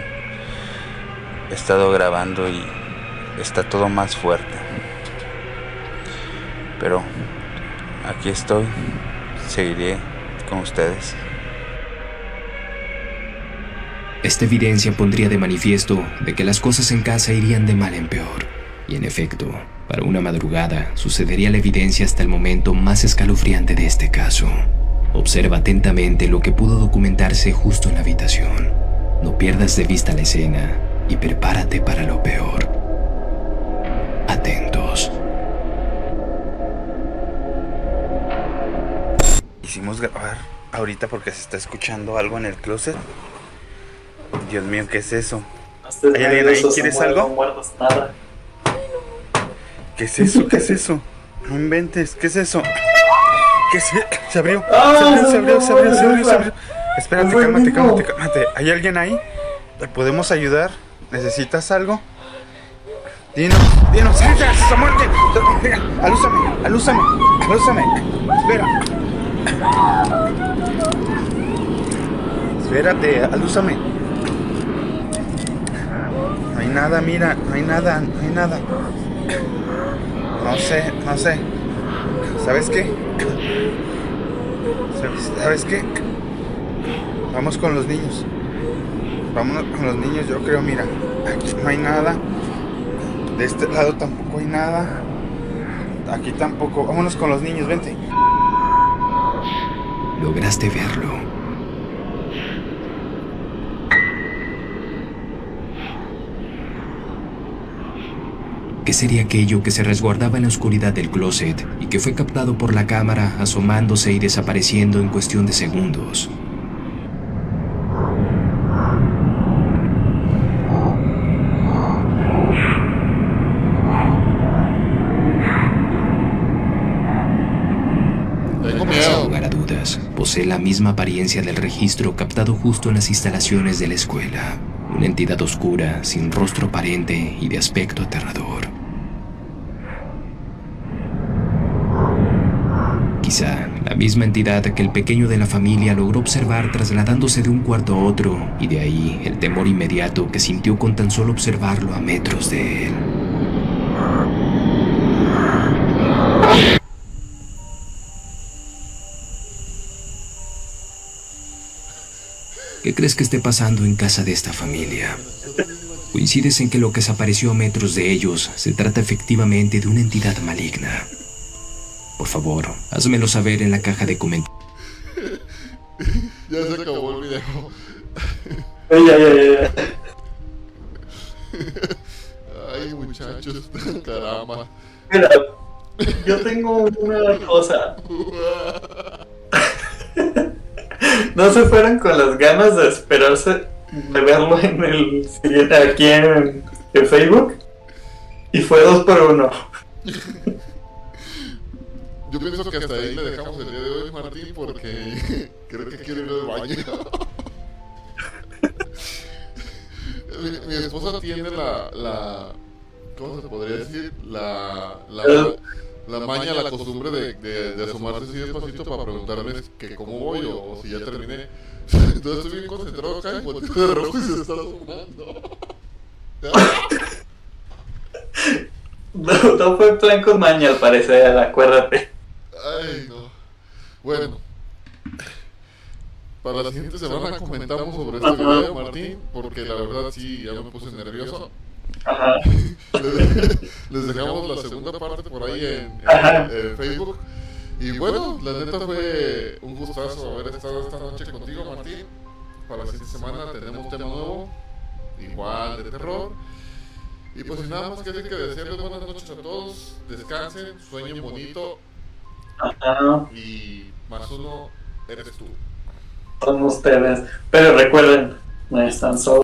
Speaker 7: He estado grabando y está todo más fuerte. Pero aquí estoy, seguiré con ustedes.
Speaker 3: Esta evidencia pondría de manifiesto de que las cosas en casa irían de mal en peor. Y en efecto, para una madrugada sucedería la evidencia hasta el momento más escalofriante de este caso. Observa atentamente lo que pudo documentarse justo en la habitación. No pierdas de vista la escena y prepárate para lo peor atentos.
Speaker 7: Hicimos grabar ahorita porque se está escuchando algo en el closet. Dios mío, ¿qué es eso? ¿Hay alguien ahí? ¿Quieres algo? ¿Qué es eso? ¿Qué es eso? No inventes, ¿qué es eso? ¿Qué es? Se abrió, se abrió, se abrió, se abrió, se abrió, se abrió. Espérate, cálmate, cálmate, cálmate. ¿Hay alguien ahí? ¿Te podemos ayudar? ¿Necesitas algo? Dinos, dinos, esa muerte. Alúzame, alúzame, alúzame. Espera. Espérate, alúzame. No hay nada, mira, no hay nada, no hay nada. No sé, no sé. ¿Sabes qué? ¿Sabes, ¿Sabes qué? Vamos con los niños. Vámonos con los niños, yo creo, mira. Aquí no hay nada. De este lado tampoco hay nada. Aquí tampoco. Vámonos con los niños, vente.
Speaker 3: Lograste verlo. ¿Qué sería aquello que se resguardaba en la oscuridad del closet y que fue captado por la cámara asomándose y desapareciendo en cuestión de segundos?
Speaker 1: Tengo
Speaker 3: Sin
Speaker 1: miedo.
Speaker 3: lugar a dudas, la misma apariencia del registro captado justo en las instalaciones de la escuela. Una entidad oscura, sin rostro aparente y de aspecto aterrador. Quizá la misma entidad que el pequeño de la familia logró observar trasladándose de un cuarto a otro, y de ahí el temor inmediato que sintió con tan solo observarlo a metros de él. ¿Qué crees que esté pasando en casa de esta familia? Coincides en que lo que desapareció a metros de ellos se trata efectivamente de una entidad maligna. Por favor, házmelo saber en la caja de comentarios.
Speaker 1: Ya se acabó el video.
Speaker 2: Ay, ay, ay, ay.
Speaker 1: Ay, muchachos. *laughs* Caramba.
Speaker 2: Mira, yo tengo una cosa. No se fueron con las ganas de esperarse de verlo en el siguiente aquí en, en Facebook. Y fue dos por uno.
Speaker 1: Yo pienso que hasta ahí le dejamos el día de hoy, Martín, porque *laughs* creo que quiero ir al baño. mi, mi esposa tiene la, la. ¿Cómo se podría decir? La. La, la maña, la costumbre de, de, de asomarse así despacito para preguntarme que cómo voy o, o si ya terminé. *laughs* Entonces estoy bien concentrado acá y volteo de rojo y se está asomando. *laughs*
Speaker 2: No, no fue en plan con maña al parecer, acuérdate.
Speaker 1: Ay, no. Bueno. Para la siguiente semana comentamos sobre este video, Martín, porque la verdad sí, ya me puse nervioso.
Speaker 2: Ajá.
Speaker 1: Les, dejamos la segunda parte por ahí en, en- en Facebook. Y bueno, la neta fue un gustazo haber estado esta noche contigo, Martín. Para la siguiente semana tenemos tema nuevo, igual de terror. Y pues sin nada más que decir que desearles buenas noches a todos, descansen, sueñen bonito
Speaker 2: Ajá.
Speaker 1: y más uno eres tú.
Speaker 2: Son ustedes. Pero recuerden, no están solos.